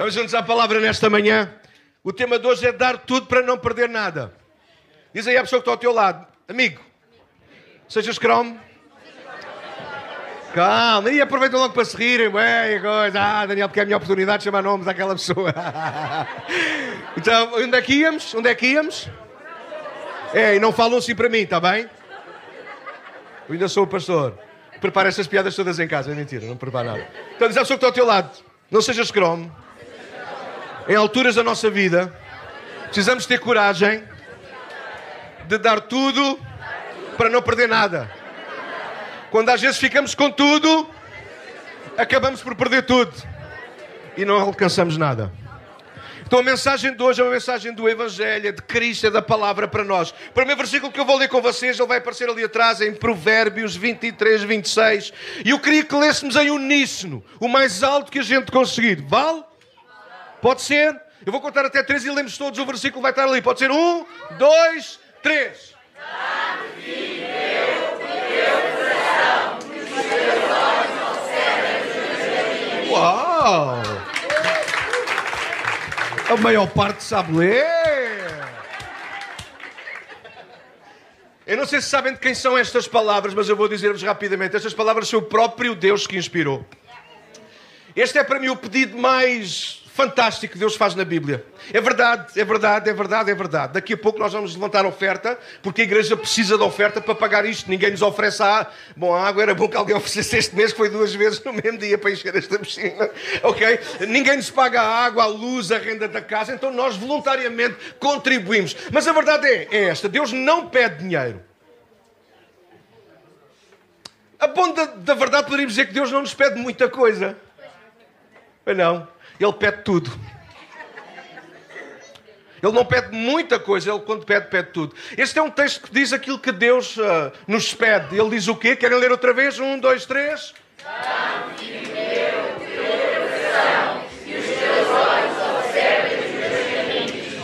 Vamos juntos à palavra nesta manhã. O tema de hoje é dar tudo para não perder nada. Diz aí a pessoa que está ao teu lado, amigo, sejas cromo. Calma, e aproveita logo para se rirem. Coisa. Ah, Daniel, porque é a minha oportunidade de chamar nomes àquela pessoa. então, onde é que íamos? Onde é que íamos? É, e não falam assim para mim, está bem? Eu ainda sou o pastor. Prepara essas piadas todas em casa, é mentira, não prepara nada. Então diz a pessoa que está ao teu lado, não sejas cromo. Em alturas da nossa vida, precisamos ter coragem de dar tudo para não perder nada. Quando às vezes ficamos com tudo, acabamos por perder tudo e não alcançamos nada. Então a mensagem de hoje é uma mensagem do Evangelho, de Cristo, é da palavra para nós. O primeiro versículo que eu vou ler com vocês, ele vai aparecer ali atrás em Provérbios 23, 26. E eu queria que lêssemos em uníssono, o mais alto que a gente conseguir. Vale? Pode ser? Eu vou contar até três e lemos todos, o versículo vai estar ali. Pode ser um, dois, três. Uau! A maior parte sabe ler. Eu não sei se sabem de quem são estas palavras, mas eu vou dizer-vos rapidamente. Estas palavras são o próprio Deus que inspirou. Este é para mim o pedido mais fantástico que Deus faz na Bíblia. É verdade, é verdade, é verdade, é verdade. Daqui a pouco nós vamos levantar oferta, porque a igreja precisa de oferta para pagar isto. Ninguém nos oferece a água. Bom, a água era bom que alguém oferecesse este mês, que foi duas vezes no mesmo dia para encher esta piscina. Ok? Ninguém nos paga a água, a luz, a renda da casa, então nós voluntariamente contribuímos. Mas a verdade é, é esta: Deus não pede dinheiro. A bom da, da verdade poderíamos dizer que Deus não nos pede muita coisa. Mas não. Ele pede tudo. Ele não pede muita coisa, ele quando pede, pede tudo. Este é um texto que diz aquilo que Deus uh, nos pede. Ele diz o quê? Querem ler outra vez? Um, dois, três.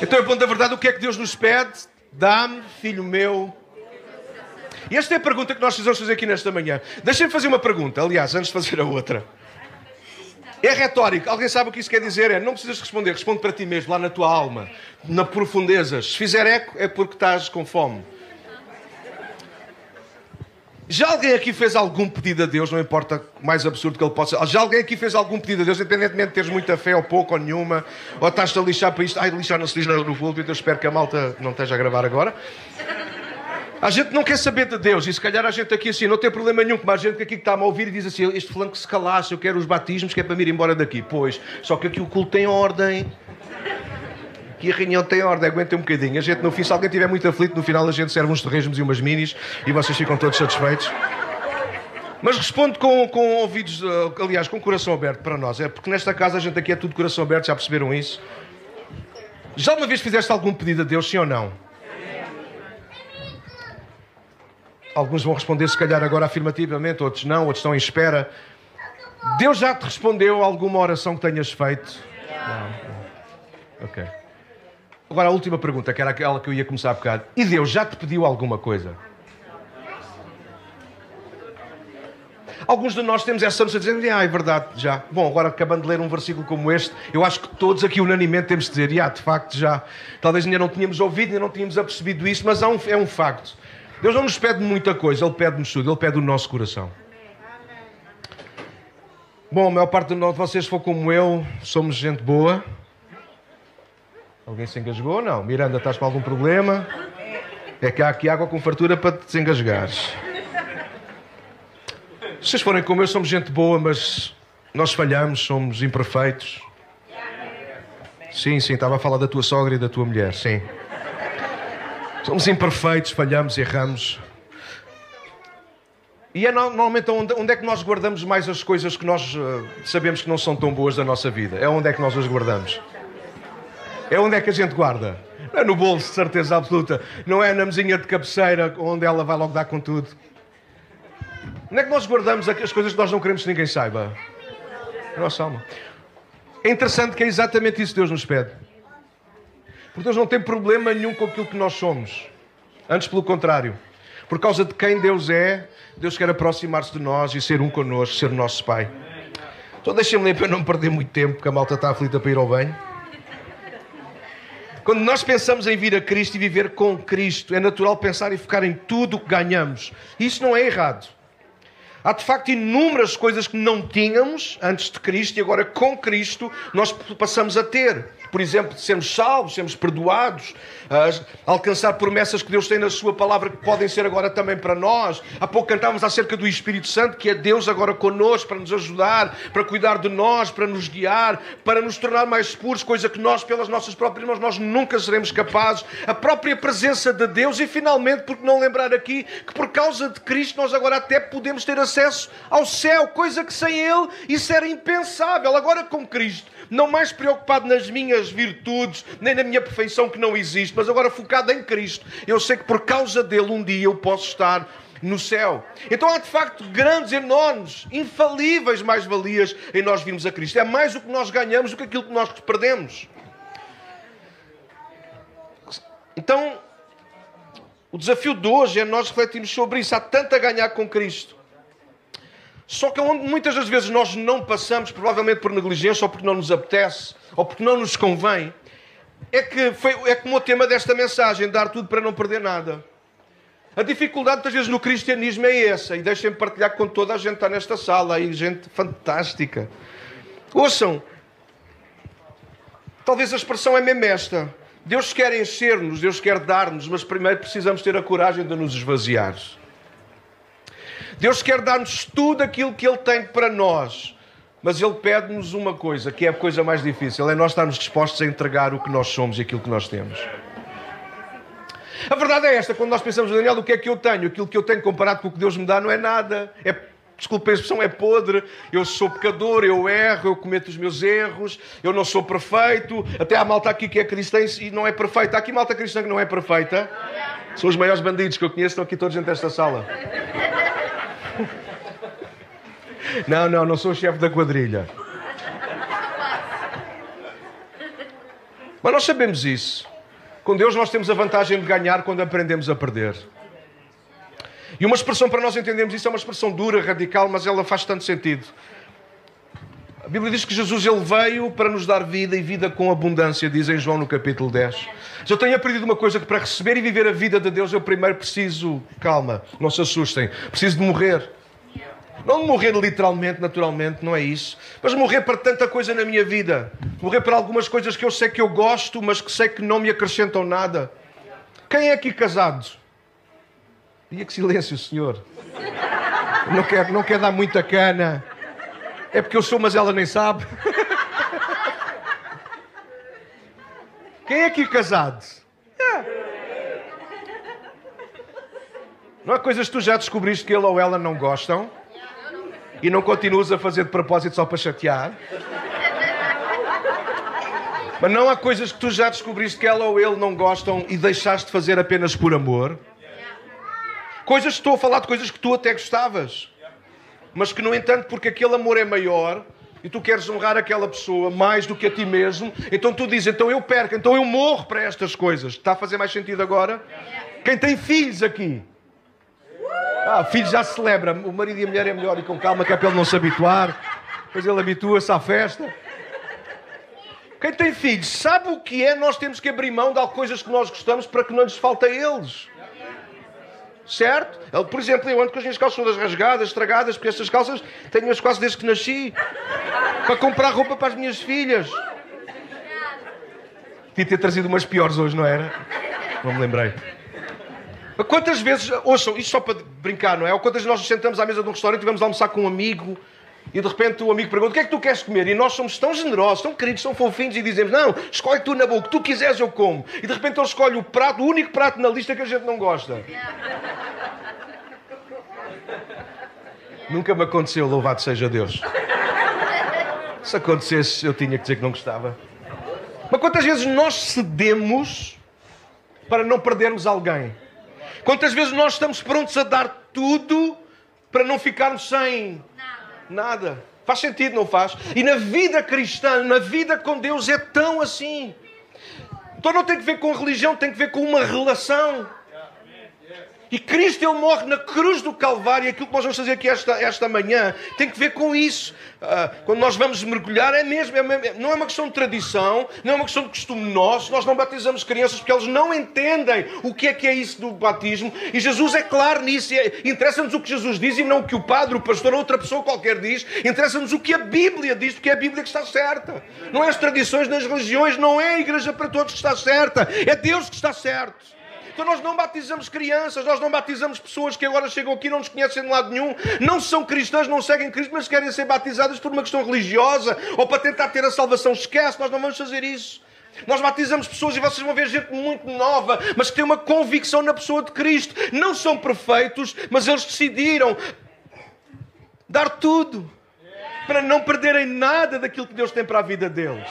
Então é bom da verdade, o que é que Deus nos pede? Dá-me, filho meu. E esta é a pergunta que nós precisamos fazer aqui nesta manhã. Deixem-me fazer uma pergunta, aliás, antes de fazer a outra. É retórico. Alguém sabe o que isso quer dizer? É não precisas responder, responde para ti mesmo, lá na tua alma, na profundezas. Se fizer eco, é porque estás com fome. Já alguém aqui fez algum pedido a Deus, não importa o mais absurdo que ele possa Já alguém aqui fez algum pedido a Deus, independentemente de teres muita fé ou pouco ou nenhuma, ou estás-te a lixar para isto? Ai, lixar não se diz no púlpito, eu espero que a malta não esteja a gravar agora. A gente não quer saber de Deus, e se calhar a gente aqui assim, não tem problema nenhum, como a gente aqui que está a ouvir e diz assim: este flanco se calasse, eu quero os batismos, que é para me ir embora daqui. Pois, só que aqui o culto tem ordem. Aqui a reunião tem ordem, aguenta um bocadinho. A gente no fim, se alguém estiver muito aflito, no final a gente serve uns torresmos e umas minis e vocês ficam todos satisfeitos. Mas respondo com, com ouvidos, eh, aliás, com coração aberto para nós. É porque nesta casa a gente aqui é tudo coração aberto, já perceberam isso? Já uma vez fizeste algum pedido a Deus, sim ou não? Alguns vão responder, se calhar, agora afirmativamente, outros não, outros estão em espera. Deus já te respondeu alguma oração que tenhas feito? Não. Ok. Agora a última pergunta, que era aquela que eu ia começar a bocado. E Deus já te pediu alguma coisa? Alguns de nós temos essa noção de dizer, ah, é verdade, já. Bom, agora acabando de ler um versículo como este, eu acho que todos aqui unanimemente temos de dizer, ah, de facto já. Talvez ainda não tínhamos ouvido, ainda não tínhamos apercebido isso, mas é um facto. Deus não nos pede muita coisa, Ele pede-nos tudo, Ele pede o nosso coração. Bom, a maior parte de vocês, for como eu, somos gente boa. Alguém se engasgou? Não. Miranda, estás com algum problema? É que há aqui água com fartura para te desengasgares. Se vocês forem como eu, somos gente boa, mas nós falhamos, somos imperfeitos. Sim, sim, estava a falar da tua sogra e da tua mulher, sim. Somos imperfeitos, falhamos, erramos. E é normalmente onde, onde, é que nós guardamos mais as coisas que nós uh, sabemos que não são tão boas da nossa vida? É onde é que nós as guardamos? É onde é que a gente guarda? Não é no bolso, de certeza absoluta. Não é na mesinha de cabeceira, onde ela vai logo dar com tudo. Onde é que nós guardamos as coisas que nós não queremos que ninguém saiba? Nossa alma. É interessante que é exatamente isso que Deus nos pede. Porque Deus não tem problema nenhum com aquilo que nós somos. Antes, pelo contrário. Por causa de quem Deus é, Deus quer aproximar-se de nós e ser um connosco, ser nosso Pai. Então deixem-me ler para não perder muito tempo, porque a malta está aflita para ir ao banho. Quando nós pensamos em vir a Cristo e viver com Cristo, é natural pensar e focar em tudo o que ganhamos. Isso não é errado. Há de facto inúmeras coisas que não tínhamos antes de Cristo e agora com Cristo nós passamos a ter por exemplo, de sermos salvos, sermos perdoados, alcançar promessas que Deus tem na Sua palavra que podem ser agora também para nós. Há pouco cantávamos acerca do Espírito Santo, que é Deus agora conosco para nos ajudar, para cuidar de nós, para nos guiar, para nos tornar mais puros, coisa que nós, pelas nossas próprias mãos, nós nunca seremos capazes. A própria presença de Deus e, finalmente, por que não lembrar aqui que por causa de Cristo nós agora até podemos ter acesso ao céu, coisa que sem Ele isso era impensável. Agora com Cristo não mais preocupado nas minhas virtudes, nem na minha perfeição que não existe, mas agora focado em Cristo. Eu sei que por causa dele um dia eu posso estar no céu. Então há de facto grandes, enormes, infalíveis mais-valias em nós virmos a Cristo. É mais o que nós ganhamos do que aquilo que nós perdemos. Então, o desafio de hoje é nós refletirmos sobre isso. Há tanto a ganhar com Cristo. Só que muitas das vezes nós não passamos, provavelmente por negligência, ou porque não nos apetece, ou porque não nos convém, é que foi, é como o tema desta mensagem, dar tudo para não perder nada. A dificuldade, muitas vezes, no cristianismo é essa, e deixem-me partilhar com toda a gente que está nesta sala, aí, gente fantástica. Ouçam, talvez a expressão é mesmo esta. Deus quer encher-nos, Deus quer dar-nos, mas primeiro precisamos ter a coragem de nos esvaziar. Deus quer dar-nos tudo aquilo que Ele tem para nós. Mas Ele pede-nos uma coisa, que é a coisa mais difícil: é nós estarmos dispostos a entregar o que nós somos e aquilo que nós temos. A verdade é esta: quando nós pensamos, Daniel, o que é que eu tenho? Aquilo que eu tenho comparado com o que Deus me dá não é nada. É, desculpe a expressão, é podre. Eu sou pecador, eu erro, eu cometo os meus erros, eu não sou perfeito. Até há malta aqui que é cristã e não é perfeita. Há aqui malta cristã que não é perfeita. São os maiores bandidos que eu conheço, estão aqui todos dentro desta sala. Não, não, não sou chefe da quadrilha. Mas nós sabemos isso. Com Deus nós temos a vantagem de ganhar quando aprendemos a perder. E uma expressão para nós entendermos isso é uma expressão dura, radical, mas ela faz tanto sentido. A Bíblia diz que Jesus ele veio para nos dar vida e vida com abundância, diz em João no capítulo 10. Eu tenho aprendido uma coisa que para receber e viver a vida de Deus eu primeiro preciso, calma, não se assustem, preciso de morrer. Não morrer literalmente, naturalmente, não é isso. Mas morrer para tanta coisa na minha vida. Morrer para algumas coisas que eu sei que eu gosto, mas que sei que não me acrescentam nada. Quem é aqui casado? E que silêncio, senhor. Não quer, não quer dar muita cana. É porque eu sou, mas ela nem sabe. Quem é aqui casado? É. Não há coisas que tu já descobriste que ele ou ela não gostam? E não continuas a fazer de propósito só para chatear. Mas não há coisas que tu já descobriste que ela ou ele não gostam e deixaste de fazer apenas por amor. Coisas estou a falar de coisas que tu até gostavas, mas que, no entanto, porque aquele amor é maior e tu queres honrar aquela pessoa mais do que a ti mesmo, então tu dizes: então eu perco, então eu morro para estas coisas. Está a fazer mais sentido agora? Quem tem filhos aqui? Ah, filho já se celebra. O marido e a mulher é melhor e com calma, que é para ele não se habituar. Depois ele habitua-se à festa. Quem tem filhos sabe o que é nós temos que abrir mão de coisas que nós gostamos para que não lhes falte a eles. Certo? Por exemplo, eu ando com as minhas calças todas rasgadas, estragadas, porque estas calças tenho-as quase desde que nasci. Para comprar roupa para as minhas filhas. Tinha ter trazido umas piores hoje, não era? Não me lembrei. Quantas vezes, ouçam, isto só para brincar, não é? Ou quantas vezes nós nos sentamos à mesa de um restaurante e vamos almoçar com um amigo e de repente o amigo pergunta: O que é que tu queres comer? E nós somos tão generosos, tão queridos, tão fofinhos e dizemos: Não, escolhe tu na boca, o que tu quiseres eu como. E de repente ele escolhe o prato, o único prato na lista que a gente não gosta. Nunca me aconteceu, louvado seja Deus. Se acontecesse, eu tinha que dizer que não gostava. Mas quantas vezes nós cedemos para não perdermos alguém? Quantas vezes nós estamos prontos a dar tudo para não ficarmos sem nada? nada. Faz sentido, não faz? E na vida cristã, na vida com Deus, é tão assim. Então não tem que ver com religião, tem que ver com uma relação. E Cristo ele morre na cruz do Calvário, aquilo que nós vamos fazer aqui esta, esta manhã tem que ver com isso. Uh, quando nós vamos mergulhar, é mesmo, é, não é uma questão de tradição, não é uma questão de costume nosso. Nós não batizamos crianças porque eles não entendem o que é que é isso do batismo. E Jesus é claro nisso. É, Interessa-nos o que Jesus diz e não o que o padre, o pastor ou outra pessoa qualquer diz. Interessa-nos o que a Bíblia diz, porque é a Bíblia que está certa. Não é as tradições nas religiões, não é a igreja para todos que está certa, é Deus que está certo. Então nós não batizamos crianças, nós não batizamos pessoas que agora chegam aqui e não nos conhecem de lado nenhum, não são cristãs, não seguem Cristo, mas querem ser batizadas por uma questão religiosa ou para tentar ter a salvação. Esquece, nós não vamos fazer isso. Nós batizamos pessoas e vocês vão ver gente muito nova, mas que tem uma convicção na pessoa de Cristo. Não são perfeitos, mas eles decidiram dar tudo para não perderem nada daquilo que Deus tem para a vida deles.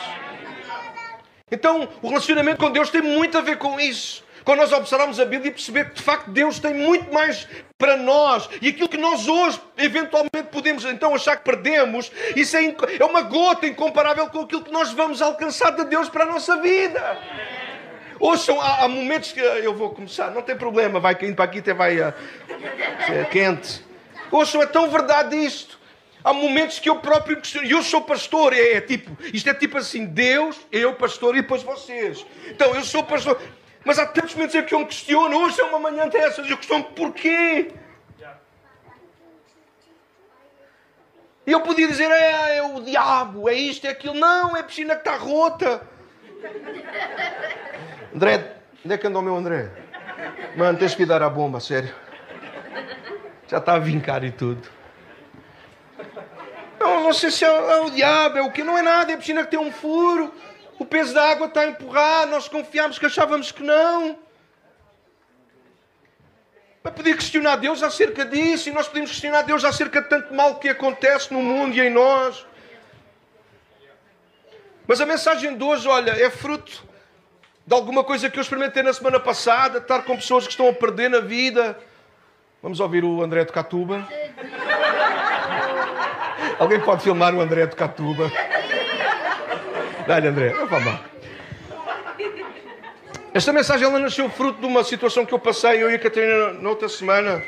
Então, o relacionamento com Deus tem muito a ver com isso. Quando nós observarmos a Bíblia e perceber que de facto Deus tem muito mais para nós e aquilo que nós hoje eventualmente podemos então achar que perdemos, isso é, é uma gota incomparável com aquilo que nós vamos alcançar de Deus para a nossa vida. Ouçam, há, há momentos que eu vou começar, não tem problema, vai caindo para aqui até vai uh, quente. Ouçam, é tão verdade isto. Há momentos que eu próprio questiono. Eu sou pastor, é, é, tipo, isto é tipo assim: Deus, eu, pastor, e depois vocês. Então, eu sou pastor. Mas há tantos momentos em que eu me questiono, hoje é uma manhã dessas, eu questiono porquê? E eu podia dizer, é, é o diabo, é isto, é aquilo. Não, é a piscina que está rota. André, onde é que anda o meu André? Mano, tens que dar a bomba, sério. Já está a vincar e tudo. Não, não sei se é, é o diabo, é o que. Não é nada, é a piscina que tem um furo. O peso da água está a empurrar, nós confiámos que achávamos que não. Para poder questionar Deus acerca disso, e nós podemos questionar Deus acerca de tanto mal que acontece no mundo e em nós. Mas a mensagem de hoje, olha, é fruto de alguma coisa que eu experimentei na semana passada, estar com pessoas que estão a perder na vida. Vamos ouvir o André de Catuba. Alguém pode filmar o André de Catuba? Dá-lhe, André. Vamos Esta mensagem ela nasceu fruto de uma situação que eu passei, eu e a Catarina, na outra semana.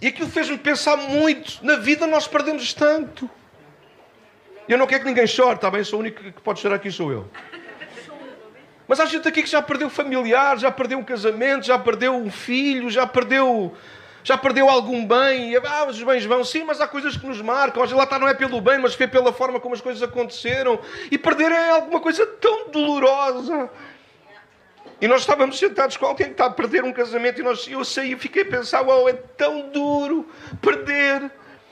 E aquilo fez-me pensar muito. Na vida nós perdemos tanto. Eu não quero que ninguém chore, está bem? Sou o único que pode chorar aqui, sou eu. Mas há gente aqui que já perdeu familiar, já perdeu um casamento, já perdeu um filho, já perdeu já perdeu algum bem? Ah, os bens vão, sim, mas há coisas que nos marcam. Lá está, não é pelo bem, mas foi pela forma como as coisas aconteceram. E perder é alguma coisa tão dolorosa. E nós estávamos sentados com alguém que está a perder um casamento e nós, eu saí e fiquei a pensar, uau, é tão duro perder.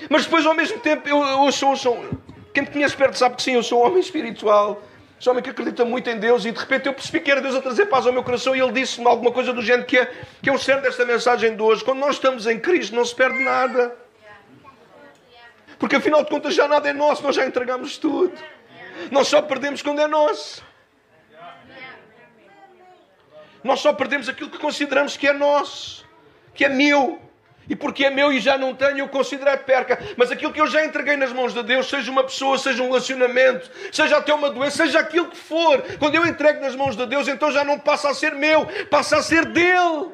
Mas depois, ao mesmo tempo, eu, eu sou, sou, quem me conhece perto sabe que sim, eu sou um homem espiritual. Sou homem que acredita muito em Deus e de repente eu percebi que era Deus a trazer paz ao meu coração e ele disse-me alguma coisa do género que é, que é o centro desta mensagem de hoje. Quando nós estamos em Cristo não se perde nada. Porque afinal de contas já nada é nosso, nós já entregamos tudo. Nós só perdemos quando é nosso. Nós só perdemos aquilo que consideramos que é nosso, que é meu. E porque é meu e já não tenho, eu considero perca. Mas aquilo que eu já entreguei nas mãos de Deus, seja uma pessoa, seja um relacionamento, seja até uma doença, seja aquilo que for, quando eu entrego nas mãos de Deus, então já não passa a ser meu, passa a ser dele.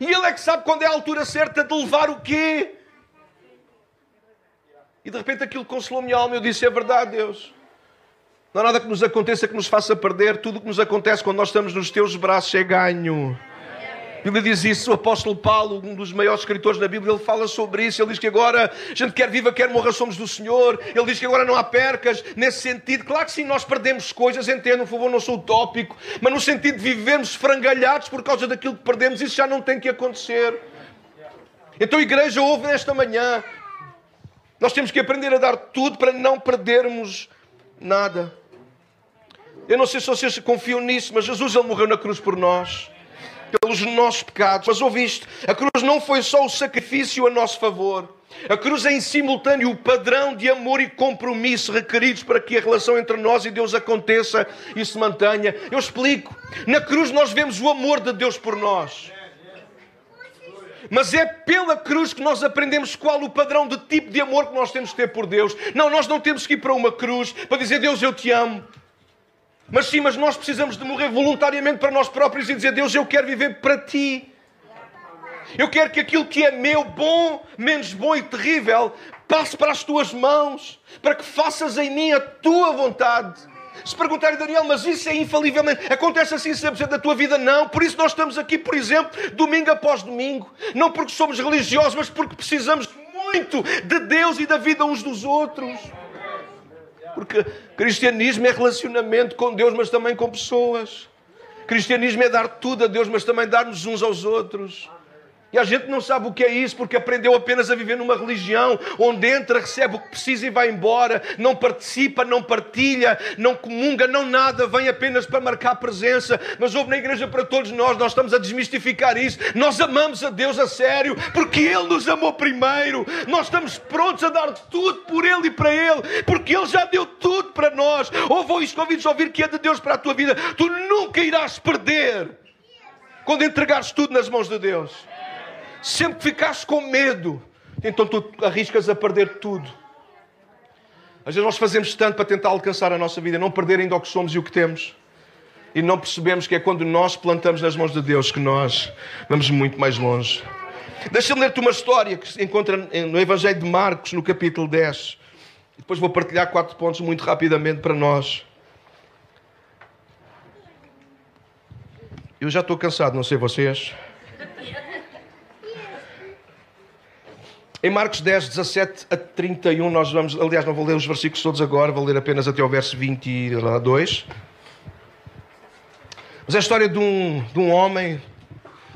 E ele é que sabe quando é a altura certa de levar o quê? E de repente aquilo consolou minha alma. Eu disse: É verdade, Deus. Não há nada que nos aconteça que nos faça perder. Tudo o que nos acontece quando nós estamos nos teus braços é ganho. Bíblia diz isso, o apóstolo Paulo, um dos maiores escritores da Bíblia, ele fala sobre isso. Ele diz que agora, a gente quer viva, quer morra, somos do Senhor. Ele diz que agora não há percas nesse sentido. Claro que sim, nós perdemos coisas, entendo, por favor, não sou utópico, mas no sentido de vivermos frangalhados por causa daquilo que perdemos, isso já não tem que acontecer. Então, igreja, ouve nesta manhã. Nós temos que aprender a dar tudo para não perdermos nada. Eu não sei se vocês confiam nisso, mas Jesus ele morreu na cruz por nós pelos nossos pecados. Mas ouviste, a cruz não foi só o sacrifício a nosso favor. A cruz é em simultâneo o padrão de amor e compromisso requeridos para que a relação entre nós e Deus aconteça e se mantenha. Eu explico. Na cruz nós vemos o amor de Deus por nós. Mas é pela cruz que nós aprendemos qual o padrão de tipo de amor que nós temos que ter por Deus. Não, nós não temos que ir para uma cruz para dizer Deus eu te amo. Mas sim, mas nós precisamos de morrer voluntariamente para nós próprios e dizer: Deus, eu quero viver para ti. Eu quero que aquilo que é meu, bom, menos bom e terrível, passe para as tuas mãos, para que faças em mim a tua vontade. Se perguntarem, Daniel, mas isso é infalivelmente, acontece assim 100% da tua vida? Não. Por isso nós estamos aqui, por exemplo, domingo após domingo. Não porque somos religiosos, mas porque precisamos muito de Deus e da vida uns dos outros. Porque cristianismo é relacionamento com Deus, mas também com pessoas. Cristianismo é dar tudo a Deus, mas também dar-nos uns aos outros. E a gente não sabe o que é isso porque aprendeu apenas a viver numa religião onde entra, recebe o que precisa e vai embora, não participa, não partilha, não comunga, não nada, vem apenas para marcar presença. Mas houve na igreja para todos nós, nós estamos a desmistificar isso. Nós amamos a Deus a sério porque Ele nos amou primeiro. Nós estamos prontos a dar tudo por Ele e para Ele porque Ele já deu tudo para nós. Ouve isto, convido a ouvir que é de Deus para a tua vida. Tu nunca irás perder quando entregares tudo nas mãos de Deus. Sempre ficaste com medo, então tu arriscas a perder tudo. Às vezes nós fazemos tanto para tentar alcançar a nossa vida, não perder ainda o que somos e o que temos. E não percebemos que é quando nós plantamos nas mãos de Deus que nós vamos muito mais longe. Deixa-me ler-te uma história que se encontra no Evangelho de Marcos, no capítulo 10. Depois vou partilhar quatro pontos muito rapidamente para nós. Eu já estou cansado, não sei vocês. Em Marcos 10, 17 a 31, nós vamos, aliás, não vou ler os versículos todos agora, vou ler apenas até ao verso 22. Mas é a história de um, de um homem,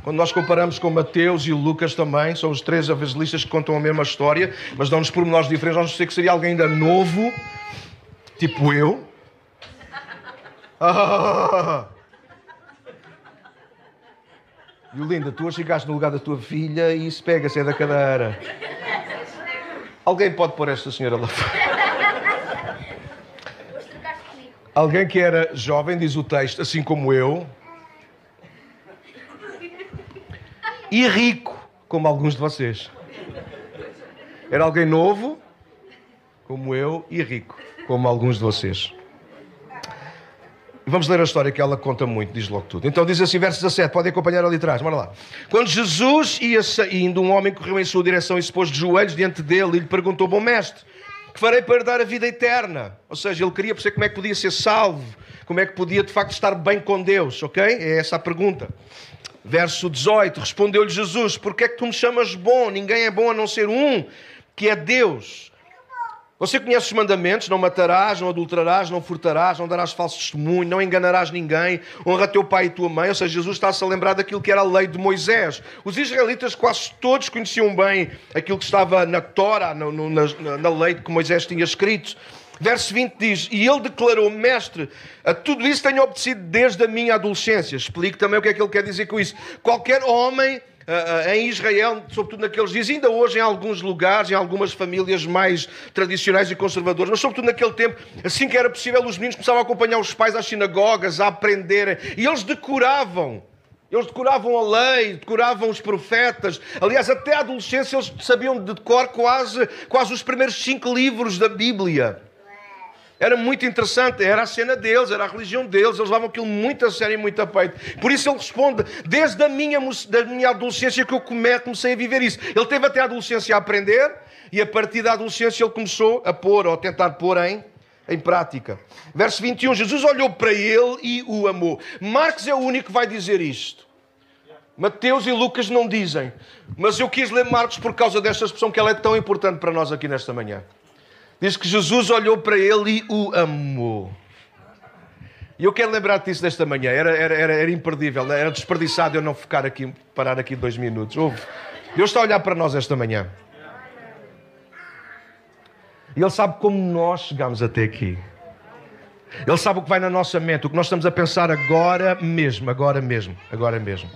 quando nós comparamos com Mateus e Lucas também, são os três evangelistas que contam a mesma história, mas dão-nos pormenores diferentes. Nós sei que seria alguém ainda novo, tipo eu. Ah! E o Linda, tu chegaste no lugar da tua filha e isso pega-se é da cadeira. Alguém pode pôr esta senhora lá fora? Alguém que era jovem, diz o texto, assim como eu, e rico, como alguns de vocês. Era alguém novo, como eu, e rico, como alguns de vocês. Vamos ler a história que ela conta muito, diz logo tudo. Então diz assim, verso 17, podem acompanhar ali atrás, bora lá. Quando Jesus ia saindo, um homem correu em sua direção e se pôs de joelhos diante dele e lhe perguntou, bom mestre, que farei para dar a vida eterna? Ou seja, ele queria perceber como é que podia ser salvo, como é que podia de facto estar bem com Deus, ok? É essa a pergunta. Verso 18, respondeu-lhe Jesus, porque é que tu me chamas bom? Ninguém é bom a não ser um, que é Deus. Você conhece os mandamentos: não matarás, não adulterarás, não furtarás, não darás falso testemunho, não enganarás ninguém, honra teu pai e tua mãe. Ou seja, Jesus está-se a lembrar daquilo que era a lei de Moisés. Os israelitas quase todos conheciam bem aquilo que estava na Torá, na, na, na lei que Moisés tinha escrito. Verso 20 diz: E ele declarou, Mestre, a tudo isso tenho obedecido desde a minha adolescência. Explico também o que é que ele quer dizer com isso. Qualquer homem em Israel, sobretudo naqueles dias, ainda hoje em alguns lugares, em algumas famílias mais tradicionais e conservadoras, mas sobretudo naquele tempo, assim que era possível, os meninos começavam a acompanhar os pais às sinagogas, a aprenderem, e eles decoravam. Eles decoravam a lei, decoravam os profetas. Aliás, até a adolescência eles sabiam de cor quase, quase os primeiros cinco livros da Bíblia. Era muito interessante, era a cena deles, era a religião deles, eles levavam aquilo muito a sério e muito a peito. Por isso ele responde: desde a minha, da minha adolescência que eu comecei a viver isso. Ele teve até a adolescência a aprender e a partir da adolescência ele começou a pôr, ou a tentar pôr em, em prática. Verso 21, Jesus olhou para ele e o amou. Marcos é o único que vai dizer isto. Mateus e Lucas não dizem. Mas eu quis ler Marcos por causa desta expressão que ela é tão importante para nós aqui nesta manhã. Diz que Jesus olhou para ele e o amou. E eu quero lembrar-te disso desta manhã. Era, era, era, era imperdível, era desperdiçado eu não ficar aqui, parar aqui dois minutos. Ouve. Deus está a olhar para nós esta manhã. E Ele sabe como nós chegamos até aqui. Ele sabe o que vai na nossa mente, o que nós estamos a pensar agora mesmo, agora mesmo, agora mesmo.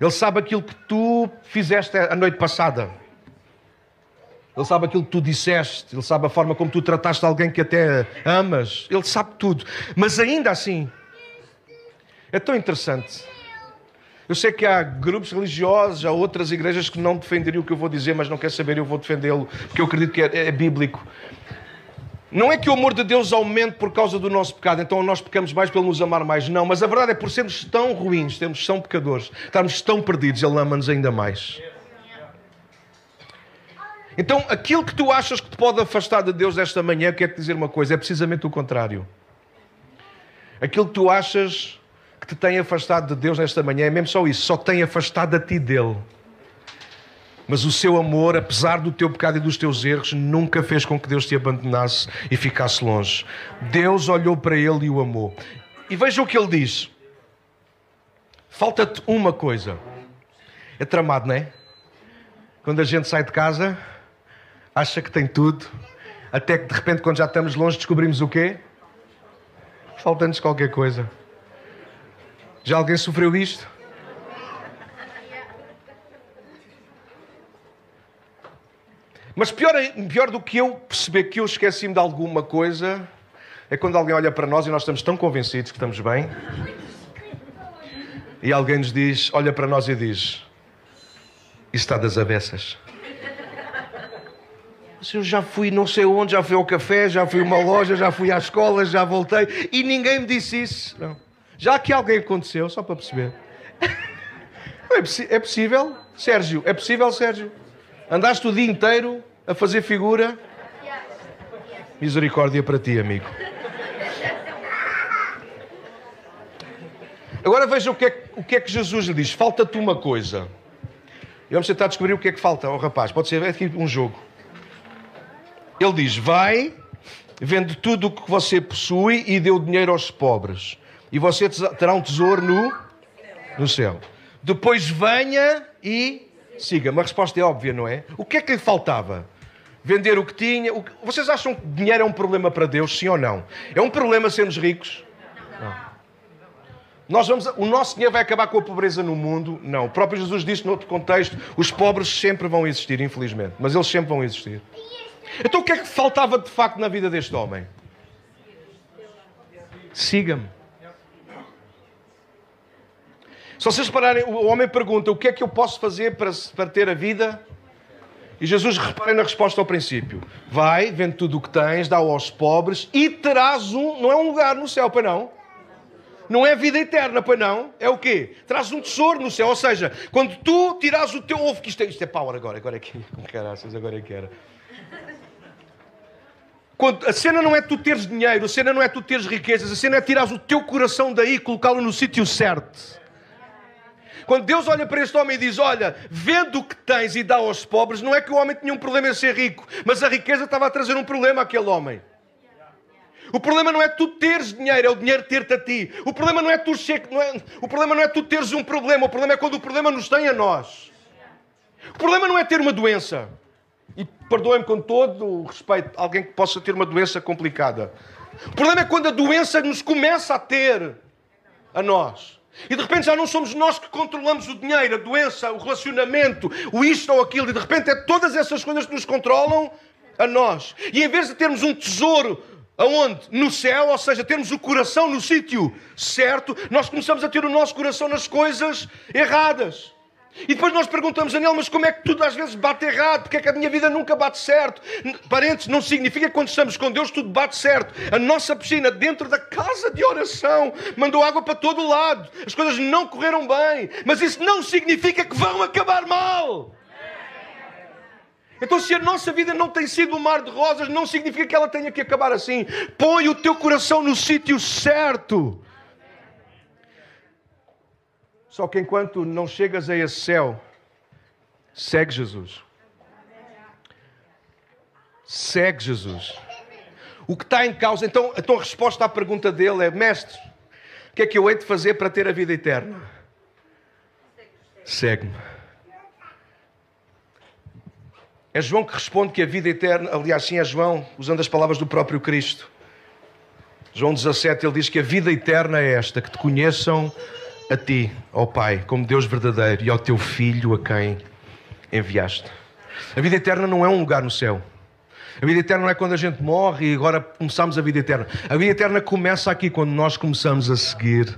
Ele sabe aquilo que tu fizeste a noite passada. Ele sabe aquilo que tu disseste, ele sabe a forma como tu trataste alguém que até amas, ele sabe tudo. Mas ainda assim, é tão interessante. Eu sei que há grupos religiosos, há outras igrejas que não defenderiam o que eu vou dizer, mas não quer saber, eu vou defendê-lo, porque eu acredito que é, é bíblico. Não é que o amor de Deus aumente por causa do nosso pecado, então nós pecamos mais pelo nos amar mais. Não, mas a verdade é por sermos tão ruins, sermos tão pecadores, estarmos tão perdidos, Ele ama-nos ainda mais. Então, aquilo que tu achas que te pode afastar de Deus esta manhã, quero te dizer uma coisa: é precisamente o contrário. Aquilo que tu achas que te tem afastado de Deus nesta manhã é mesmo só isso, só tem afastado a ti dele. Mas o seu amor, apesar do teu pecado e dos teus erros, nunca fez com que Deus te abandonasse e ficasse longe. Deus olhou para ele e o amou. E veja o que ele diz: falta-te uma coisa. É tramado, não é? Quando a gente sai de casa, acha que tem tudo, até que de repente, quando já estamos longe, descobrimos o quê? Falta-nos qualquer coisa. Já alguém sofreu isto? Mas pior, pior do que eu perceber que eu esqueci-me de alguma coisa é quando alguém olha para nós e nós estamos tão convencidos que estamos bem e alguém nos diz, olha para nós e diz: Isso está das avessas. Eu já fui não sei onde, já fui ao café, já fui a uma loja, já fui à escola, já voltei e ninguém me disse isso. Não. Já que alguém aconteceu, só para perceber. É, é possível? Sérgio, é possível, Sérgio? Andaste o dia inteiro a fazer figura? Misericórdia para ti, amigo. Agora veja o que é, o que, é que Jesus lhe diz. Falta-te uma coisa. E vamos tentar descobrir o que é que falta ao rapaz. Pode ser é aqui um jogo. Ele diz: Vai, vende tudo o que você possui e dê o dinheiro aos pobres. E você terá um tesouro no, no céu. Depois venha e siga. Uma resposta é óbvia, não é? O que é que lhe faltava? Vender o que tinha. O que... Vocês acham que dinheiro é um problema para Deus, sim ou não? É um problema sermos ricos? Não. Nós vamos, o nosso dinheiro vai acabar com a pobreza no mundo? Não. O próprio Jesus disse, noutro contexto, os pobres sempre vão existir, infelizmente. Mas eles sempre vão existir. Então o que é que faltava de facto na vida deste homem? Siga-me. Se vocês repararem, o homem pergunta: o que é que eu posso fazer para, para ter a vida? E Jesus, reparem na resposta ao princípio: Vai, vende tudo o que tens, dá aos pobres e terás um, não é um lugar no céu, para não? Não é vida eterna, pois não? É o quê? Traz um tesouro no céu. Ou seja, quando tu tiras o teu ovo, que isto é, isto é power agora, agora é que, caraças, agora é que era. Quando, a cena não é tu teres dinheiro, a cena não é tu teres riquezas, a cena é tirares o teu coração daí e colocá-lo no sítio certo. Quando Deus olha para este homem e diz: Olha, vendo o que tens e dá aos pobres, não é que o homem tinha um problema em ser rico, mas a riqueza estava a trazer um problema àquele homem. O problema não é tu teres dinheiro, é o dinheiro ter-te a ti. O problema não é tu ser, não é, o problema não é tu teres um problema, o problema é quando o problema nos tem a nós. O problema não é ter uma doença. E perdoem-me com todo o respeito, alguém que possa ter uma doença complicada. O problema é quando a doença nos começa a ter a nós. E de repente já não somos nós que controlamos o dinheiro, a doença, o relacionamento, o isto ou aquilo, e de repente é todas essas coisas que nos controlam a nós. E em vez de termos um tesouro aonde? No céu, ou seja, termos o coração no sítio certo, nós começamos a ter o nosso coração nas coisas erradas. E depois nós perguntamos, Daniel, mas como é que tudo às vezes bate errado? Porque é que a minha vida nunca bate certo? Parentes, não significa que quando estamos com Deus tudo bate certo. A nossa piscina dentro da casa de oração mandou água para todo lado. As coisas não correram bem. Mas isso não significa que vão acabar mal. Então, se a nossa vida não tem sido um mar de rosas, não significa que ela tenha que acabar assim. Põe o teu coração no sítio certo. Só que enquanto não chegas a esse céu, segue Jesus. Segue Jesus. O que está em causa, então, então a resposta à pergunta dele é: Mestre, o que é que eu hei de fazer para ter a vida eterna? Segue-me. É João que responde que a vida eterna, aliás, sim, é João, usando as palavras do próprio Cristo. João 17, ele diz que a vida eterna é esta: que te conheçam a ti, ó Pai, como Deus verdadeiro, e ao teu Filho a quem enviaste. A vida eterna não é um lugar no céu. A vida eterna não é quando a gente morre e agora começamos a vida eterna. A vida eterna começa aqui quando nós começamos a seguir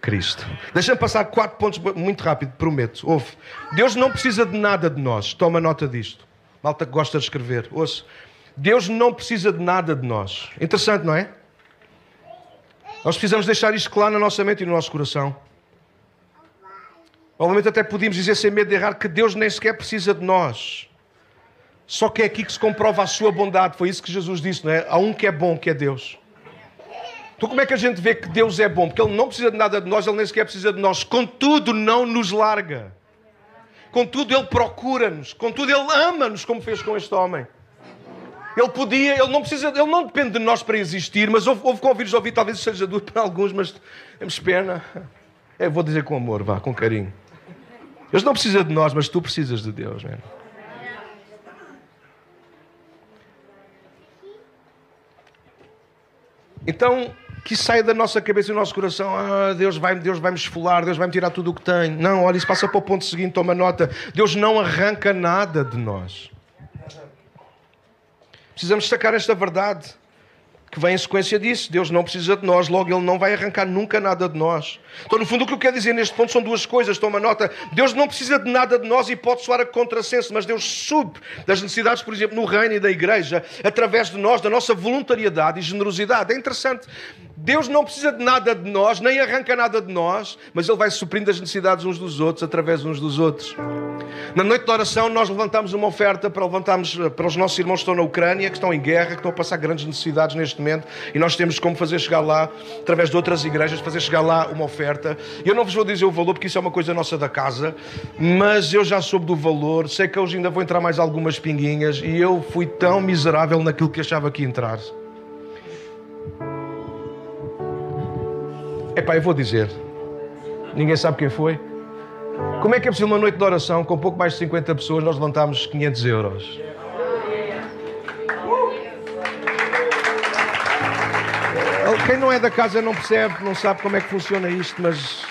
Cristo. Deixa-me passar quatro pontos muito rápido, prometo. Ouve. Deus não precisa de nada de nós. Toma nota disto. Malta que gosta de escrever. Ouça. Deus não precisa de nada de nós. Interessante, não é? Nós precisamos deixar isto claro na nossa mente e no nosso coração. Obviamente até podíamos dizer sem medo de errar que Deus nem sequer precisa de nós. Só que é aqui que se comprova a sua bondade. Foi isso que Jesus disse, não é? Há um que é bom, que é Deus. Então como é que a gente vê que Deus é bom? Porque Ele não precisa de nada de nós, Ele nem sequer precisa de nós. Contudo, não nos larga. Contudo, Ele procura-nos. Contudo, Ele ama-nos, como fez com este homem. Ele podia, ele não precisa, ele não depende de nós para existir, mas houve, houve convívios ouvir, talvez seja duro para alguns, mas temos pena. É, vou dizer com amor, vá, com carinho. Deus não precisa de nós, mas tu precisas de Deus, man. Então, que saia da nossa cabeça e do nosso coração, ah, Deus vai, Deus vai esfolar, Deus vai me tirar tudo o que tenho. Não, olha, isso passa para o ponto seguinte, toma nota. Deus não arranca nada de nós. Precisamos destacar esta verdade que vem em sequência disso. Deus não precisa de nós, logo Ele não vai arrancar nunca nada de nós. Então, no fundo, o que eu quero dizer neste ponto são duas coisas. Toma nota. Deus não precisa de nada de nós e pode soar a contrassenso, mas Deus sube das necessidades, por exemplo, no reino e da igreja, através de nós, da nossa voluntariedade e generosidade. É interessante. Deus não precisa de nada de nós, nem arranca nada de nós, mas Ele vai suprindo as necessidades uns dos outros, através uns dos outros. Na noite de oração, nós levantamos uma oferta para levantarmos para os nossos irmãos que estão na Ucrânia, que estão em guerra, que estão a passar grandes necessidades neste momento, e nós temos como fazer chegar lá, através de outras igrejas, fazer chegar lá uma oferta. Eu não vos vou dizer o valor, porque isso é uma coisa nossa da casa, mas eu já soube do valor, sei que hoje ainda vou entrar mais algumas pinguinhas, e eu fui tão miserável naquilo que achava que ia entrar. Epá, eu vou dizer. Ninguém sabe quem foi. Como é que é possível uma noite de oração com pouco mais de 50 pessoas nós levantarmos 500 euros? Quem não é da casa não percebe, não sabe como é que funciona isto, mas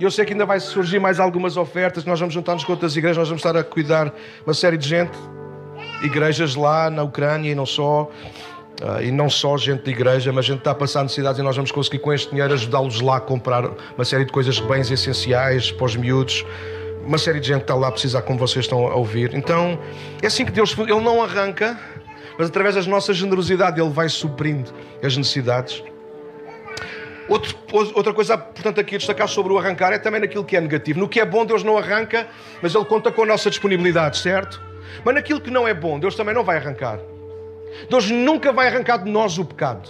eu sei que ainda vai surgir mais algumas ofertas. Nós vamos juntar-nos com outras igrejas, nós vamos estar a cuidar uma série de gente, igrejas lá na Ucrânia e não só. Uh, e não só gente de igreja, mas gente está a passar necessidades e nós vamos conseguir com este dinheiro ajudá-los lá a comprar uma série de coisas, bens essenciais para os miúdos. Uma série de gente está lá a precisar, como vocês estão a ouvir. Então, é assim que Deus, Ele não arranca, mas através da nossa generosidade Ele vai suprindo as necessidades. Outro, outra coisa, portanto, aqui a destacar sobre o arrancar é também naquilo que é negativo. No que é bom, Deus não arranca, mas Ele conta com a nossa disponibilidade, certo? Mas naquilo que não é bom, Deus também não vai arrancar. Deus nunca vai arrancar de nós o pecado,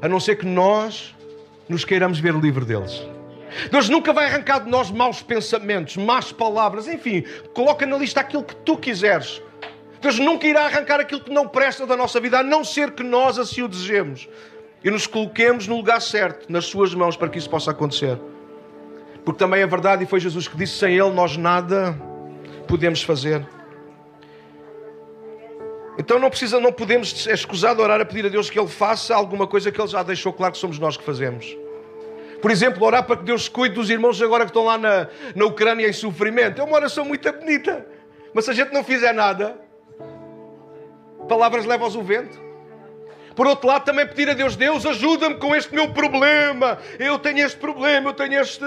a não ser que nós nos queiramos ver livre deles. Deus nunca vai arrancar de nós maus pensamentos, más palavras, enfim, coloca na lista aquilo que tu quiseres. Deus nunca irá arrancar aquilo que não presta da nossa vida, a não ser que nós assim o desejemos e nos coloquemos no lugar certo, nas Suas mãos, para que isso possa acontecer. Porque também é verdade, e foi Jesus que disse: sem Ele nós nada podemos fazer. Então não precisa, não podemos é escusado orar a pedir a Deus que Ele faça alguma coisa que Ele já deixou claro que somos nós que fazemos. Por exemplo, orar para que Deus cuide dos irmãos agora que estão lá na, na Ucrânia em sofrimento. É uma oração muito bonita. Mas se a gente não fizer nada, palavras levam-os o vento. Por outro lado, também pedir a Deus: Deus, ajuda-me com este meu problema. Eu tenho este problema, eu tenho este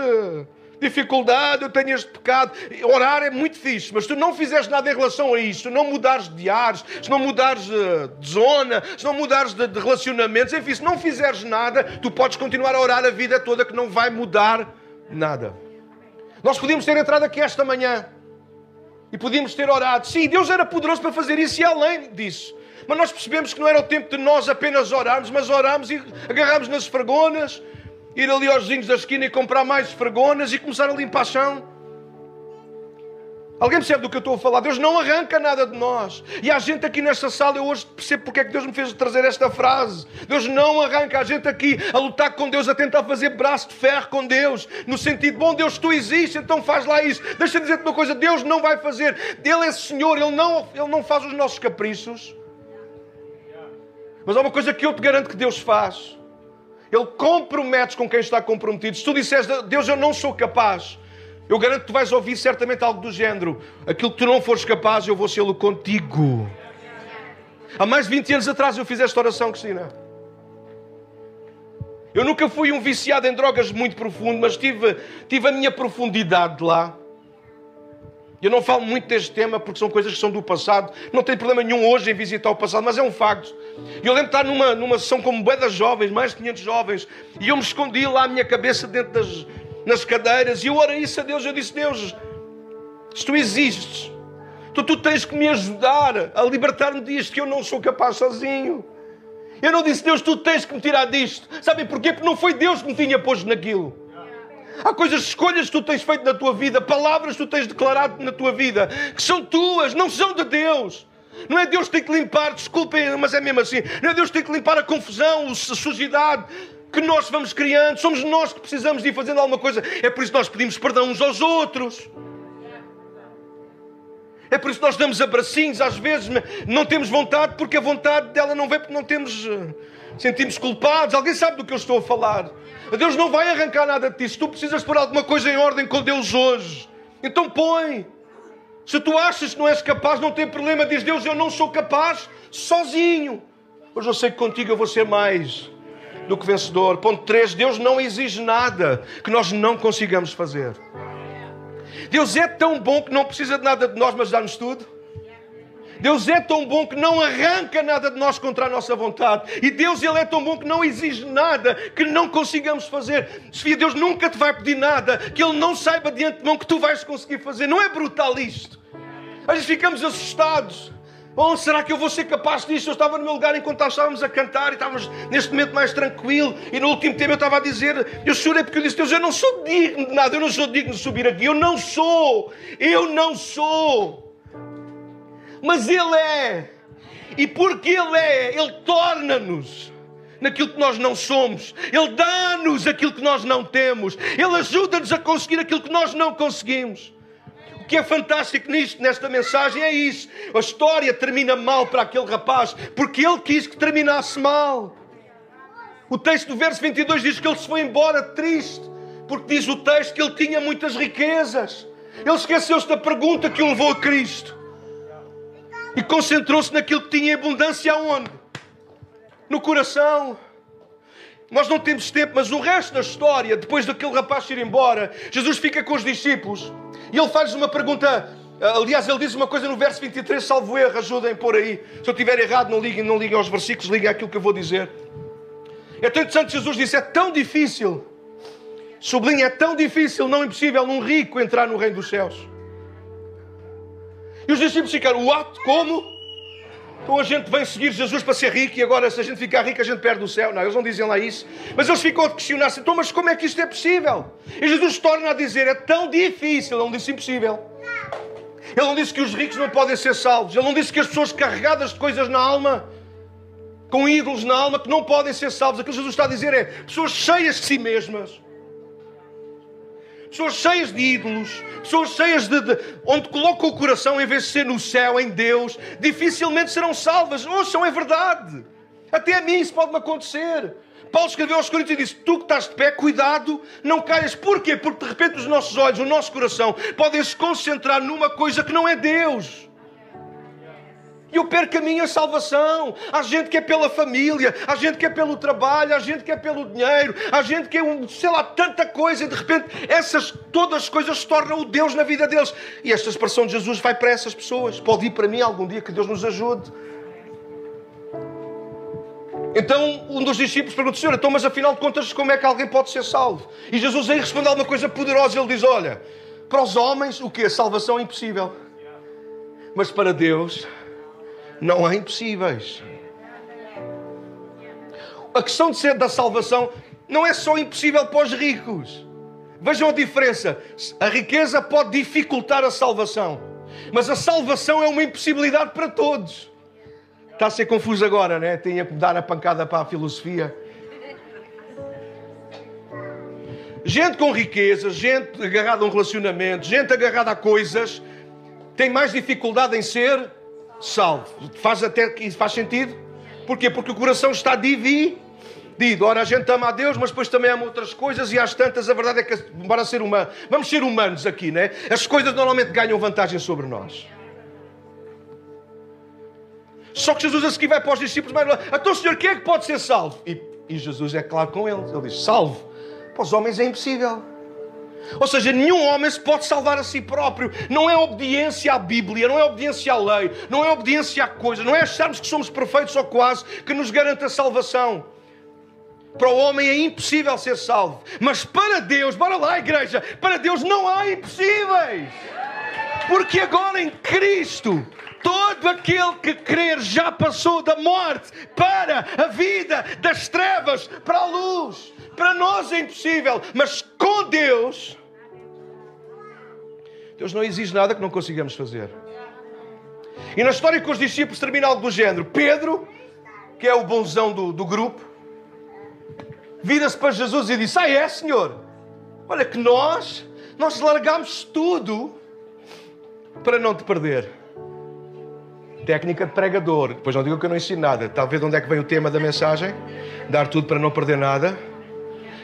dificuldade, eu tenho este pecado. Orar é muito fixe, mas tu não fizeres nada em relação a isto, se não mudares de ares, se não mudares eh, de zona, se não mudares de, relacionamentos, enfim, se não fizeres nada, tu podes continuar a orar a vida toda que não vai mudar nada. Nós podíamos ter entrado aqui esta manhã e podíamos ter orado. Sim, Deus era poderoso para fazer isso e além disso. Mas nós percebemos que não era o tempo de nós apenas orarmos, mas orarmos e agarrarmos nas esfregonas ir ali aos vizinhos da esquina e comprar mais esfregonas e começar a limpar chão. Alguém percebe do que eu estou a falar? Deus não arranca nada de nós. E há gente aqui nesta sala, eu hoje percebo porque é que Deus me fez trazer esta frase. Deus não arranca. Há gente aqui a lutar com Deus, a tentar fazer braço de ferro com Deus. No sentido, bom, Deus, tu existes, então faz lá isso. Deixa-me dizer-te uma coisa: Deus não vai fazer. Ele é Senhor, Ele não, Ele não faz os nossos caprichos. Mas há uma coisa que eu te garanto que Deus faz. Ele compromete com quem está comprometido. Se tu disseres, Deus, eu não sou capaz, eu garanto que tu vais ouvir certamente algo do género: aquilo que tu não fores capaz, eu vou sê-lo contigo. Há mais de 20 anos atrás eu fiz esta oração, Cristina. Eu nunca fui um viciado em drogas muito profundo, mas tive, tive a minha profundidade lá. Eu não falo muito deste tema porque são coisas que são do passado. Não tenho problema nenhum hoje em visitar o passado, mas é um facto. E eu lembro de estar numa, numa sessão como das jovens, mais de 500 jovens, e eu me escondi lá a minha cabeça dentro das nas cadeiras, e eu orei isso a Deus. Eu disse: Deus, se tu existes, tu, tu tens que me ajudar a libertar-me disto, que eu não sou capaz sozinho. Eu não disse, Deus, tu tens que me tirar disto. Sabem porquê? Porque não foi Deus que me tinha posto naquilo. Há coisas, escolhas que tu tens feito na tua vida, palavras que tu tens declarado na tua vida, que são tuas, não são de Deus. Não é Deus que tem que limpar, desculpem, mas é mesmo assim. Não é Deus que tem que limpar a confusão, a sujidade que nós vamos criando. Somos nós que precisamos de ir fazendo alguma coisa. É por isso que nós pedimos perdão uns aos outros. É por isso que nós damos abracinhos, às vezes não temos vontade, porque a vontade dela não vem porque não temos. Eh, sentimos culpados. Alguém sabe do que eu estou a falar? Deus não vai arrancar nada. Se tu precisas pôr alguma coisa em ordem com Deus hoje, então põe. Se tu achas que não és capaz, não tem problema. Diz Deus, eu não sou capaz sozinho. Hoje eu sei que contigo eu vou ser mais do que vencedor. Ponto 3. Deus não exige nada que nós não consigamos fazer. Deus é tão bom que não precisa de nada de nós, mas dá-nos tudo. Deus é tão bom que não arranca nada de nós contra a nossa vontade. E Deus, Ele é tão bom que não exige nada que não consigamos fazer. Sofia, Deus nunca te vai pedir nada que Ele não saiba de antemão que tu vais conseguir fazer. Não é brutal isto? Às vezes ficamos assustados. Oh, será que eu vou ser capaz disso? Eu estava no meu lugar enquanto estávamos a cantar e estávamos neste momento mais tranquilo. E no último tempo eu estava a dizer: Eu chorei porque eu disse: Deus, eu não sou digno de nada, eu não sou digno de subir aqui. Eu não sou, eu não sou. Mas Ele é. E porque Ele é, Ele torna-nos naquilo que nós não somos. Ele dá-nos aquilo que nós não temos. Ele ajuda-nos a conseguir aquilo que nós não conseguimos que é fantástico nisto, nesta mensagem é isso. A história termina mal para aquele rapaz, porque ele quis que terminasse mal. O texto do verso 22 diz que ele se foi embora triste, porque diz o texto que ele tinha muitas riquezas. Ele esqueceu-se da pergunta que o levou a Cristo e concentrou-se naquilo que tinha abundância aonde? No coração. Nós não temos tempo, mas o resto da história, depois daquele rapaz ir embora, Jesus fica com os discípulos e ele faz uma pergunta. Aliás, ele diz uma coisa no verso 23, salvo erro, ajudem por aí. Se eu estiver errado, não liguem, não liguem aos versículos, liguem àquilo que eu vou dizer. É tão interessante, Jesus disse: é tão difícil, sublinha, é tão difícil, não impossível, um rico entrar no reino dos céus. E os discípulos ficaram, ato como? Então a gente vem seguir Jesus para ser rico e agora se a gente ficar rico a gente perde o céu. Não, eles não dizem lá isso. Mas eles ficam a questionar-se, então mas como é que isto é possível? E Jesus torna a dizer, é tão difícil. Ele não disse impossível. Ele não disse que os ricos não podem ser salvos. Ele não disse que as pessoas carregadas de coisas na alma, com ídolos na alma, que não podem ser salvos. Aquilo que Jesus está a dizer é pessoas cheias de si mesmas pessoas cheias de ídolos, pessoas cheias de, de, onde colocam o coração em vez de ser no céu, em Deus, dificilmente serão salvas. Ouçam, é verdade. Até a mim isso pode-me acontecer. Paulo escreveu aos Coríntios e disse: Tu que estás de pé, cuidado, não caias. Porquê? Porque de repente os nossos olhos, o nosso coração podem se concentrar numa coisa que não é Deus. E eu perco a minha salvação. Há gente que é pela família, há gente que é pelo trabalho, há gente que é pelo dinheiro, há gente que é, um, sei lá, tanta coisa, e de repente essas todas as coisas se tornam o Deus na vida deles. E esta expressão de Jesus vai para essas pessoas. Pode ir para mim algum dia, que Deus nos ajude. Então um dos discípulos pergunta, Senhor, então, mas afinal de contas, como é que alguém pode ser salvo? E Jesus aí responde alguma coisa poderosa. Ele diz: Olha, para os homens, o que? A salvação é impossível. Mas para Deus não há impossíveis. A questão de ser da salvação não é só impossível para os ricos. Vejam a diferença. A riqueza pode dificultar a salvação, mas a salvação é uma impossibilidade para todos. Está a ser confuso agora, né? Tinha que dar a pancada para a filosofia. Gente com riqueza, gente agarrada a um relacionamento, gente agarrada a coisas, tem mais dificuldade em ser salvo. Faz até que faz sentido? Porquê? Porque o coração está dividido. Ora, a gente ama a Deus, mas depois também ama outras coisas, e às tantas, a verdade é que, embora ser humano, vamos ser humanos aqui, né? As coisas normalmente ganham vantagem sobre nós. Só que Jesus a seguir vai para os discípulos, mas então, Senhor, quem é que pode ser salvo? E, e Jesus é claro com eles. Ele diz: Salvo. Para os homens é impossível. Ou seja, nenhum homem se pode salvar a si próprio. Não é obediência à Bíblia, não é obediência à lei, não é obediência a coisas, não é acharmos que somos perfeitos ou quase que nos garante a salvação. Para o homem é impossível ser salvo. Mas para Deus, bora lá, igreja, para Deus não há impossíveis. Porque agora em Cristo, todo aquele que crer já passou da morte para a vida, das trevas para a luz. Para nós é impossível, mas com Deus, Deus não exige nada que não consigamos fazer. E na história com os discípulos termina algo do género: Pedro, que é o bonzão do, do grupo, vira-se para Jesus e diz: Ah, é, Senhor? Olha que nós, nós largámos tudo para não te perder. Técnica de pregador. Depois não digo que eu não ensino nada. Talvez onde é que vem o tema da mensagem? Dar tudo para não perder nada.